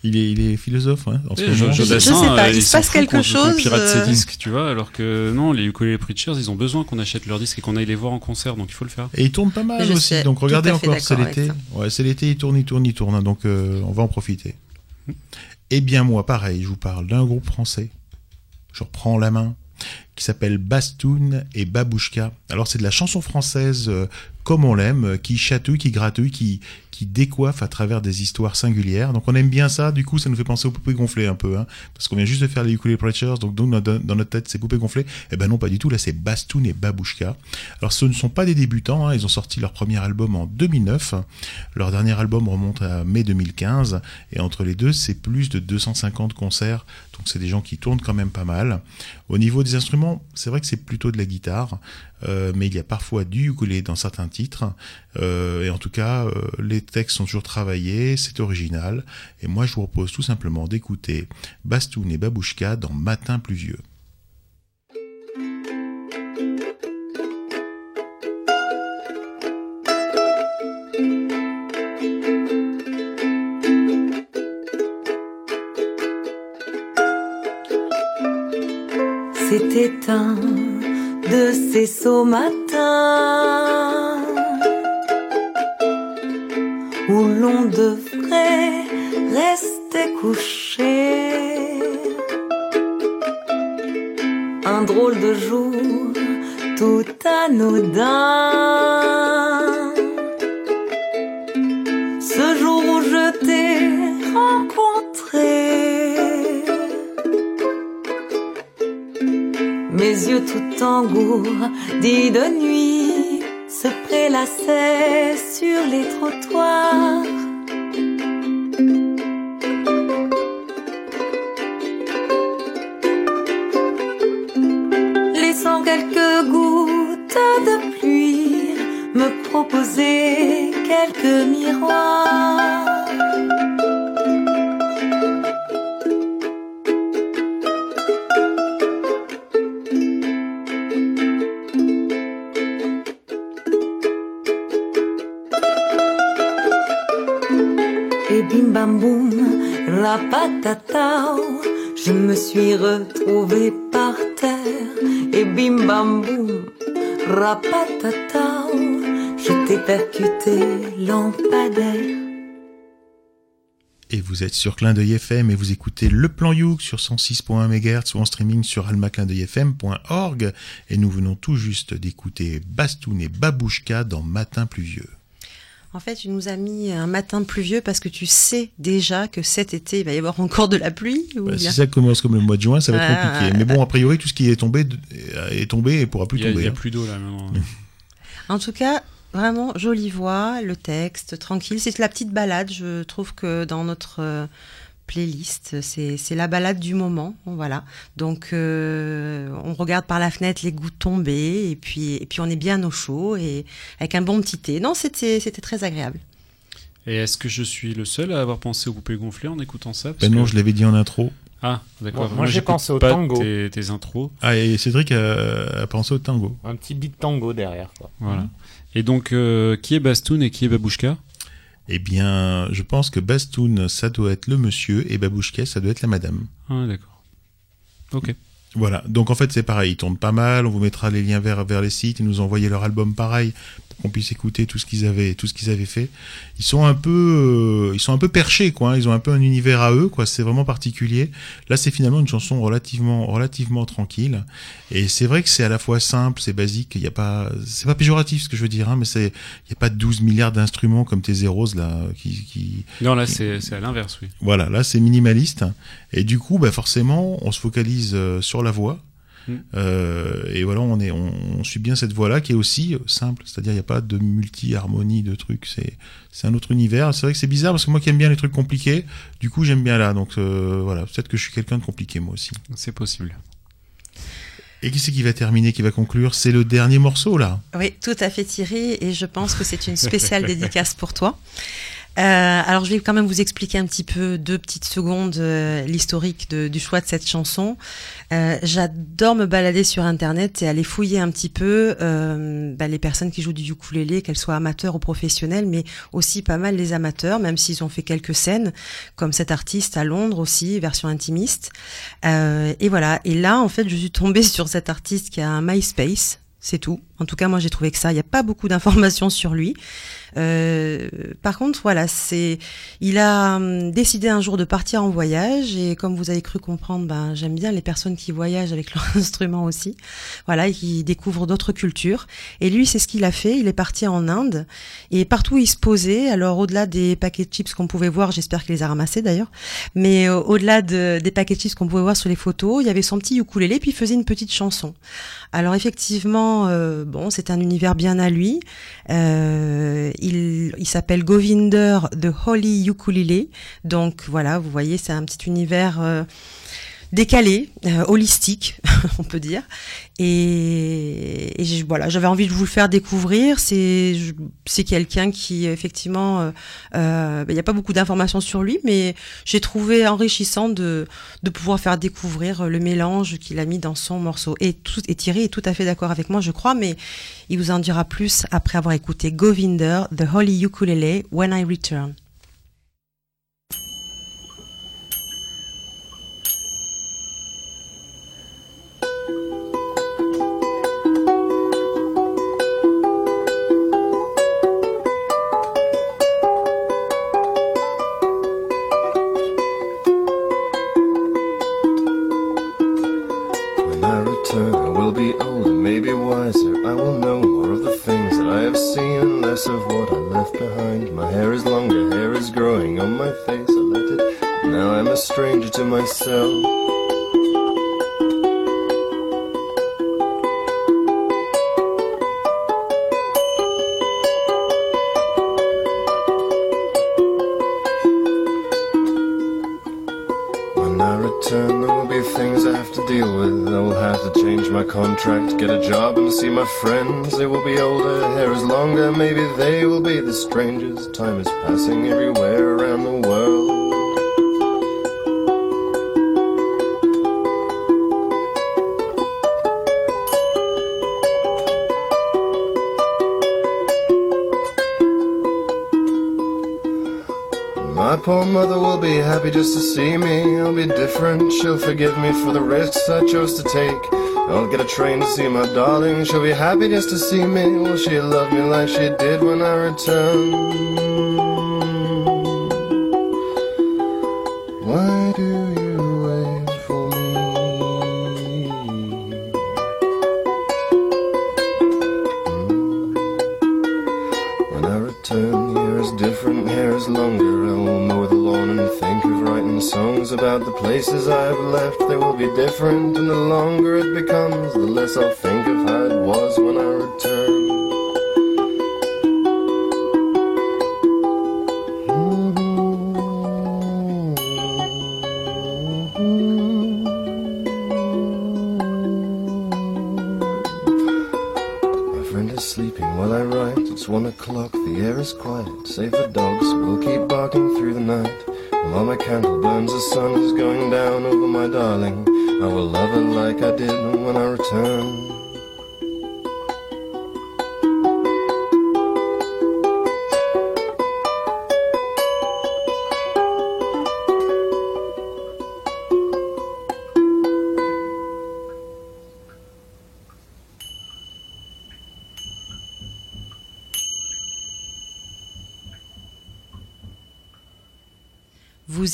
Il est, il est philosophe, hein, en ce Oui, moment. Jo- Je- sais pas, euh, il il se passe quelque chose, pirate euh, ses disques, tu vois, alors que non, les ukulele preachers, ils ont besoin qu'on achète leurs disques et qu'on aille les voir en concert, donc il faut le faire. Et il tourne pas mal Je aussi. sais, donc regardez encore, c'est l'été. Ouais, c'est l'été, il tourne, il tourne, il tourne. hein, donc euh, on va en profiter. Eh bien moi, pareil, je vous parle d'un groupe français. Je reprends la main qui s'appelle Bastoun et Babouchka. Alors c'est de la chanson française euh, comme on l'aime, euh, qui chatouille, qui gratouille, qui, qui décoiffe à travers des histoires singulières. Donc on aime bien ça, du coup ça nous fait penser aux poupées gonflées un peu, hein, parce qu'on vient juste de faire les ukulele preachers, donc, dans, notre tête c'est poupées gonflées. Eh ben non, pas du tout, là c'est Bastoun et Babouchka. Alors ce ne sont pas des débutants, hein, ils ont sorti leur premier album en 2009, leur dernier album remonte à mai 2015, et entre les deux c'est plus de 250 concerts, donc c'est des gens qui tournent quand même pas mal. Au niveau des instruments, c'est vrai que c'est plutôt de la guitare, euh, mais il y a parfois du ukulélé dans certains titres, euh, et en tout cas, euh, les textes sont toujours travaillés, c'est original, et moi je vous propose tout simplement d'écouter Bastoun et Babouchka dans Matin pluvieux. C'était un de ces sauts matins où l'on devrait rester couché. Un drôle de jour tout anodin. Ce jour où je t'ai rencontré. Mes yeux tout engourdis de nuit se prélassaient sur les trottoirs. Et vous êtes sur Clin d'œil FM et vous écoutez Le Plan Youk sur 106.1 MHz ou en streaming sur almaclindeuilfm.org. Et nous venons tout juste d'écouter Bastoun et Babouchka dans Matin pluvieux. En fait, tu nous as mis un matin pluvieux parce que tu sais déjà que cet été, il va y avoir encore de la pluie. ou Bah, bien- si ça commence comme le mois de juin, ça va être Ah, compliqué. Mais bon, a priori, tout ce qui est tombé est tombé et pourra plus Il y a, tomber. il y a hein. plus d'eau là maintenant. En tout cas, vraiment jolie voix, le texte tranquille. C'est la petite balade. Je trouve que dans notre euh, playlist, c'est c'est la balade du moment. Voilà. Donc, euh, on regarde par la fenêtre les gouttes tomber et puis et puis on est bien au chaud et avec un bon petit thé. Non, c'était c'était très agréable. Et est-ce que je suis le seul à avoir pensé aux poupées gonflées en écoutant ça? Parce Ben non, que- je l'avais dit en intro. Ah, d'accord. Moi, j'ai pensé au pas tango. Tes, tes intros. Ah, et Cédric a, a pensé au tango. Un petit beat tango derrière. Quoi. Voilà. Et donc, euh, qui est Bastoun et qui est Babouchka? Eh bien, je pense que Bastoun, ça doit être le monsieur et Babouchka, ça doit être la madame. Ah, d'accord. Ok. Voilà. Donc en fait, c'est pareil. Ils tournent pas mal. On vous mettra les liens vers, vers les sites. Ils nous ont envoyé leur album pareil qu'on puisse écouter tout ce qu'ils avaient, tout ce qu'ils avaient fait. Ils sont un peu, euh, ils sont un peu perchés, quoi. hein. Ils ont un peu un univers à eux, quoi. C'est vraiment particulier. Là, c'est finalement une chanson relativement, relativement tranquille. Et c'est vrai que c'est à la fois simple, c'est basique. Il y a pas, c'est pas péjoratif ce que je veux dire, hein, mais c'est, il y a pas 12 milliards d'instruments comme tes zéros là, qui, qui, Non, là, c'est c'est à l'inverse, oui. voilà, là c'est minimaliste. Et du coup, bah forcément, on se focalise euh, sur la voix. Mm. Euh, et voilà, on, est, on, on suit bien cette voix-là qui est aussi euh, simple. C'est-à-dire, il n'y a pas de multi-harmonie de trucs. C'est, c'est un autre univers. C'est vrai que c'est bizarre parce que moi qui aime bien les trucs compliqués, du coup, j'aime bien là. Donc euh, voilà, peut-être que je suis quelqu'un de compliqué moi aussi. C'est possible. Et qui c'est qui va terminer, qui va conclure? C'est le dernier morceau là. Oui, tout à fait Thierry, et je pense que c'est une spéciale dédicace pour toi. Euh, alors je vais quand même vous expliquer un petit peu, deux petites secondes, euh, l'historique du choix de cette chanson. Euh, J'adore me balader sur Internet et aller fouiller un petit peu euh, bah, les personnes qui jouent du ukulélé, qu'elles soient amateurs ou professionnelles, mais aussi pas mal les amateurs, même s'ils ont fait quelques scènes, comme cet artiste à Londres aussi, version intimiste. Euh, et voilà, et là en fait je suis tombée sur cet artiste qui a un MySpace, c'est tout. En tout cas, moi, j'ai trouvé que ça. Il n'y a pas beaucoup d'informations sur lui. Euh, par contre, voilà, c'est, il a hum, décidé un jour de partir en voyage et comme vous avez cru comprendre, ben j'aime bien les personnes qui voyagent avec leur instrument aussi, voilà, et qui découvrent d'autres cultures. Et lui, c'est ce qu'il a fait. Il est parti en Inde et partout il se posait. Alors au-delà des paquets de chips qu'on pouvait voir, j'espère qu'il les a ramassés d'ailleurs, mais euh, au-delà de, des paquets de chips qu'on pouvait voir sur les photos, il y avait son petit ukulélé puis il faisait une petite chanson. Alors effectivement, euh, bon, c'est un univers bien à lui. Euh, il s'appelle Govinder the Holy Ukulele. Donc voilà, vous voyez, c'est un petit univers euh, décalé, euh, holistique, on peut dire. Et, et voilà, j'avais envie de vous le faire découvrir. C'est c'est quelqu'un qui effectivement, euh, euh, il n'y a pas beaucoup d'informations sur lui, mais j'ai trouvé enrichissant de de pouvoir faire découvrir le mélange qu'il a mis dans son morceau. Et, tout, et Thierry est tout à fait d'accord avec moi, je crois, mais il vous en dira plus après avoir écouté Govinder, The Holy Ukulele, When I Return. My friends. They will be older, hair is longer, maybe they will be the strangers. Time is passing everywhere around the world. My poor mother will be happy just to see me. I'll be different, she'll forgive me for the risks I chose to take. I'll get a train to see my darling, she'll be happy just to see me. Will she love me like she did when I returned?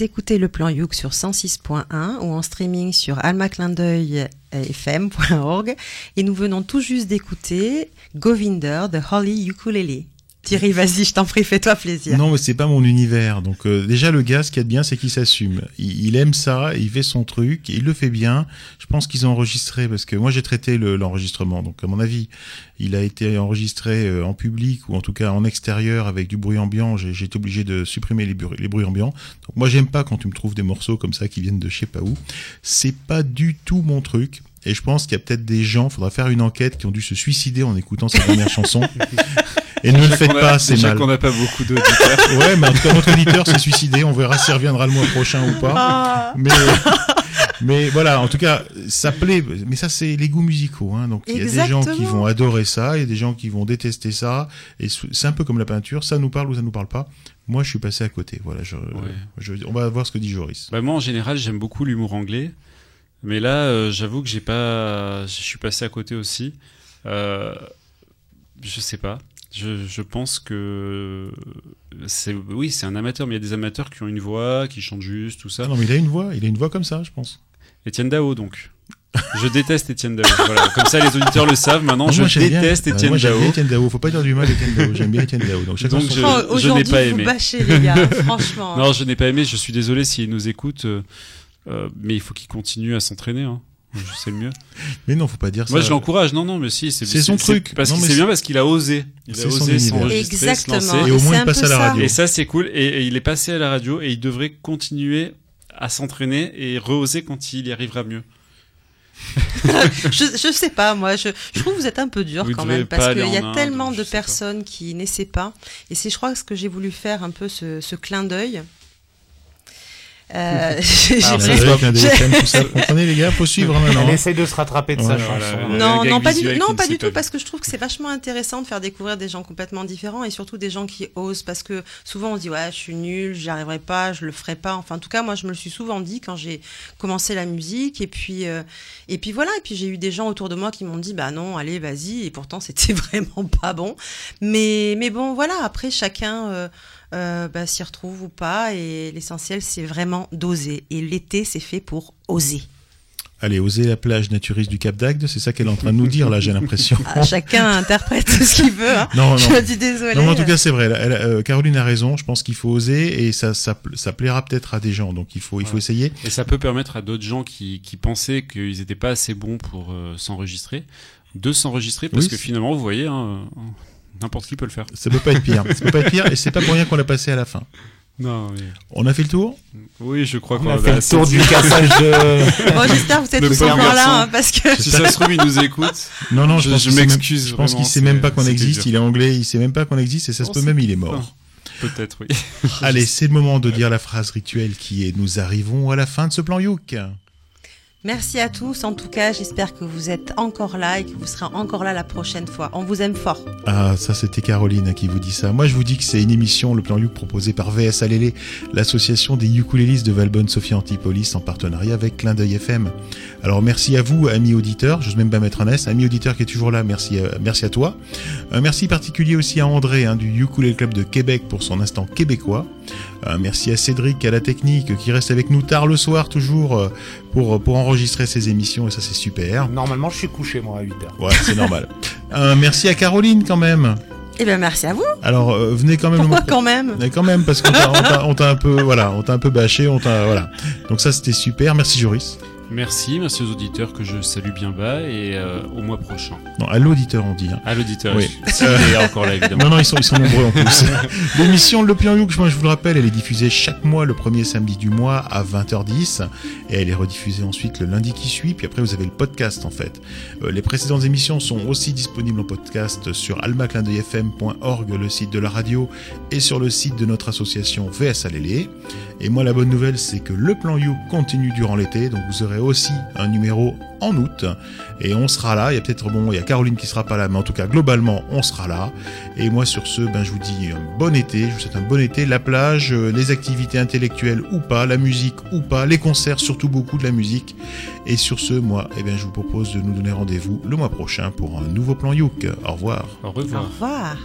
Écoutez le plan Youk sur 106.1 ou en streaming sur almaclindeuil.fm.org et nous venons tout juste d'écouter Govinder de Holly Ukulele. Thierry, vas-y, je t'en prie, fais-toi plaisir. Non, mais c'est pas mon univers. Donc euh, déjà le gars, ce qu'il y a de bien, c'est qu'il s'assume. Il, aime ça, il fait son truc, il le fait bien. Je pense qu'ils ont enregistré parce que moi j'ai traité le- l'enregistrement. donc à mon avis, il a été enregistré euh, en public ou en tout cas en extérieur avec du bruit ambiant. J'ai été obligé de supprimer les, bruits- ambiants. Donc moi j'aime pas quand tu me trouves des morceaux comme ça qui viennent de je sais pas où. C'est pas du tout mon truc. Et je pense qu'il y a peut-être des gens, faudra faire une enquête, qui ont dû se suicider en écoutant cette dernière chanson. Et ne le faites a- pas, c'est mal. qu'on n'a pas beaucoup d'auditeurs. ouais, mais en tout cas, notre auditeur s'est suicidé. On verra s'il reviendra le mois prochain ou pas. Ah. Mais, mais voilà, en tout cas, ça plaît. Mais ça, c'est les goûts musicaux. Hein. Donc, il y a des gens qui vont adorer ça, il y a des gens qui vont détester ça. Et c'est un peu comme la peinture. Ça nous parle ou ça nous parle pas. Moi, je suis passé à côté. Voilà, je, je- on va voir ce que dit Joris. Bah moi en général j'aime beaucoup l'humour anglais, mais là euh, j'avoue que j'ai pas, je suis passé à côté aussi. Euh, je sais pas. Je, je pense que c'est oui, c'est un amateur, mais il y a des amateurs qui ont une voix, qui chantent juste, tout ça. Ah non, mais il a une voix, il a une voix comme ça, je pense. Étienne Dao, donc. Je déteste Étienne Dao. Voilà. Comme ça, les auditeurs le savent. Maintenant, Moi, je bien. déteste Ouais, Étienne moi, j'aime Dao. bien Étienne Dao. Faut pas dire du mal d'Étienne Dao. J'aime bien Étienne Dao. Donc, je, Oh, je n'ai pas vous aimé. bâchez, les gars, franchement. Non, je n'ai pas aimé. Je suis désolé s'il nous écoute, euh, euh, mais il faut qu'il continue à s'entraîner. Hein. Je sais le mieux. Mais non, faut pas dire Moi, ça. je l'encourage. Non, non, mais si, c'est son truc. Parce que c'est bien parce qu'il a osé. Il a C'est son osé univers. s'enregistrer, se Exactement. lancer. Et au moins, il passe à la ça. radio. Et ça, c'est cool. Et, et il est passé à la radio et il devrait continuer à s'entraîner et rehausser quand il y arrivera mieux. je, je sais pas, moi, je, je trouve que vous êtes un peu dur Vous quand même, parce qu'il y a tellement de sais pas. personnes qui n'essaient pas. Et c'est, je crois, ce que j'ai voulu faire un peu ce, ce clin d'œil. Vous comprenez, les gars? Faut suivre hein, maintenant. Elle essaye de se rattraper de sa Voilà, chanson. voilà. Non, non, pas du tout, non, pas du parce que je trouve que c'est vachement intéressant de faire découvrir des gens complètement différents et surtout des gens qui osent, parce que souvent on se dit ouais, je suis nul, j'y arriverai pas, je le ferai pas. Enfin, en tout cas, moi, je me le suis souvent dit quand j'ai commencé la musique et puis euh, et puis voilà, et puis j'ai eu des gens autour de moi qui m'ont dit bah non, allez, vas-y, et pourtant c'était vraiment pas bon. Mais mais bon, voilà, après chacun. euh, euh, bah, s'y retrouve ou pas et l'essentiel c'est vraiment d'oser et l'été c'est fait pour oser Allez, oser la plage naturiste du Cap d'Agde, c'est ça qu'elle est en train de nous dire, là, j'ai l'impression. Ah, chacun interprète ce qu'il veut hein. Non, non. je dis désolé Non, mais en tout cas, c'est vrai. Elle- elle- euh, Caroline a raison. Je pense qu'il faut oser et ça, ça, pl- ça plaira peut-être à des gens. Donc, il faut, il faut essayer. Et ça peut permettre à d'autres gens qui, qui pensaient qu'ils n'étaient pas assez bons pour euh, s'enregistrer de s'enregistrer parce Oui, que finalement, vous voyez, hein, n'importe qui peut le faire. Ça peut pas être pire. Ça peut pas être pire et c'est pas pour rien qu'on l'a passé à la fin. Non, oui. On a fait le tour? Oui, je crois On qu'on a avait fait le tour du cassage de. Bon, j'espère que vous êtes tous encore là, hein, parce que Si ça se trouve, il nous écoute. Non, non, je, Je- pense je qu'il sait même- m'excuse Je pense qu'il vraiment, sait même pas qu'on existe. dur. Il est anglais, il sait même pas qu'on existe et ça se peut même, il est mort. Peut-être, oui. Allez, c'est le moment de dire la phrase rituelle qui est Nous arrivons à la fin de ce plan Youk. Merci à tous. En tout cas, j'espère que vous êtes encore là et que vous serez encore là la prochaine fois. On vous aime fort. Ah, ça c'était Caroline qui vous dit ça. Moi je vous dis que c'est une émission, le plan Youk proposé par VS Alélé, l'association des ukulélistes de Valbonne Sophie Antipolis en partenariat avec Clin d'œil FM. Alors merci à vous, amis auditeurs, j'ose même pas mettre un S, ami auditeur qui est toujours là, merci, à- merci à toi. Un merci particulier aussi à André hein, du Ukulele Club de Québec pour son instant québécois. Un merci à Cédric à la technique qui reste avec nous tard le soir toujours euh, pour, pour enregistrer ses émissions et ça c'est super. Normalement, je suis couché, moi, à 8h. Ouais, c'est normal. Un merci à Caroline quand même. Eh bien, merci à vous. Alors euh, venez quand même. Pourquoi quand même? Mais quand même parce qu'on t'a- un peu voilà, on t'a un peu bâché, on t'a voilà. Donc ça c'était super. Merci Joris. Merci, merci aux auditeurs que je salue bien bas et euh, au mois prochain. Non, à l'auditeur on dit. hein. À l'auditeur, Oui. s'il est encore là évidemment. Non non, ils sont ils sont nombreux en plus. L'émission Le Plan Youk, moi je vous le rappelle, elle est diffusée chaque mois le premier samedi du mois à 20h10 et elle est rediffusée ensuite le lundi qui suit. Puis après vous avez le podcast en fait. Euh, les précédentes émissions sont aussi disponibles en podcast sur almaclindeuilfm.org, le site de la radio, et sur le site de notre association VS Alélé. Et moi, la bonne nouvelle, c'est que le plan You continue durant l'été, donc vous aurez aussi un numéro en août, et on sera là. Il y a peut-être, bon, il y a Caroline qui sera pas là, mais en tout cas, globalement, on sera là. Et moi, sur ce, ben, je vous dis un bon été, je vous souhaite un bon été, la plage, euh, les activités intellectuelles ou pas, la musique ou pas, les concerts, surtout beaucoup de la musique. Et sur ce, moi, eh bien, je vous propose de nous donner rendez-vous le mois prochain pour un nouveau plan Youk. Au revoir. Au revoir. Au revoir.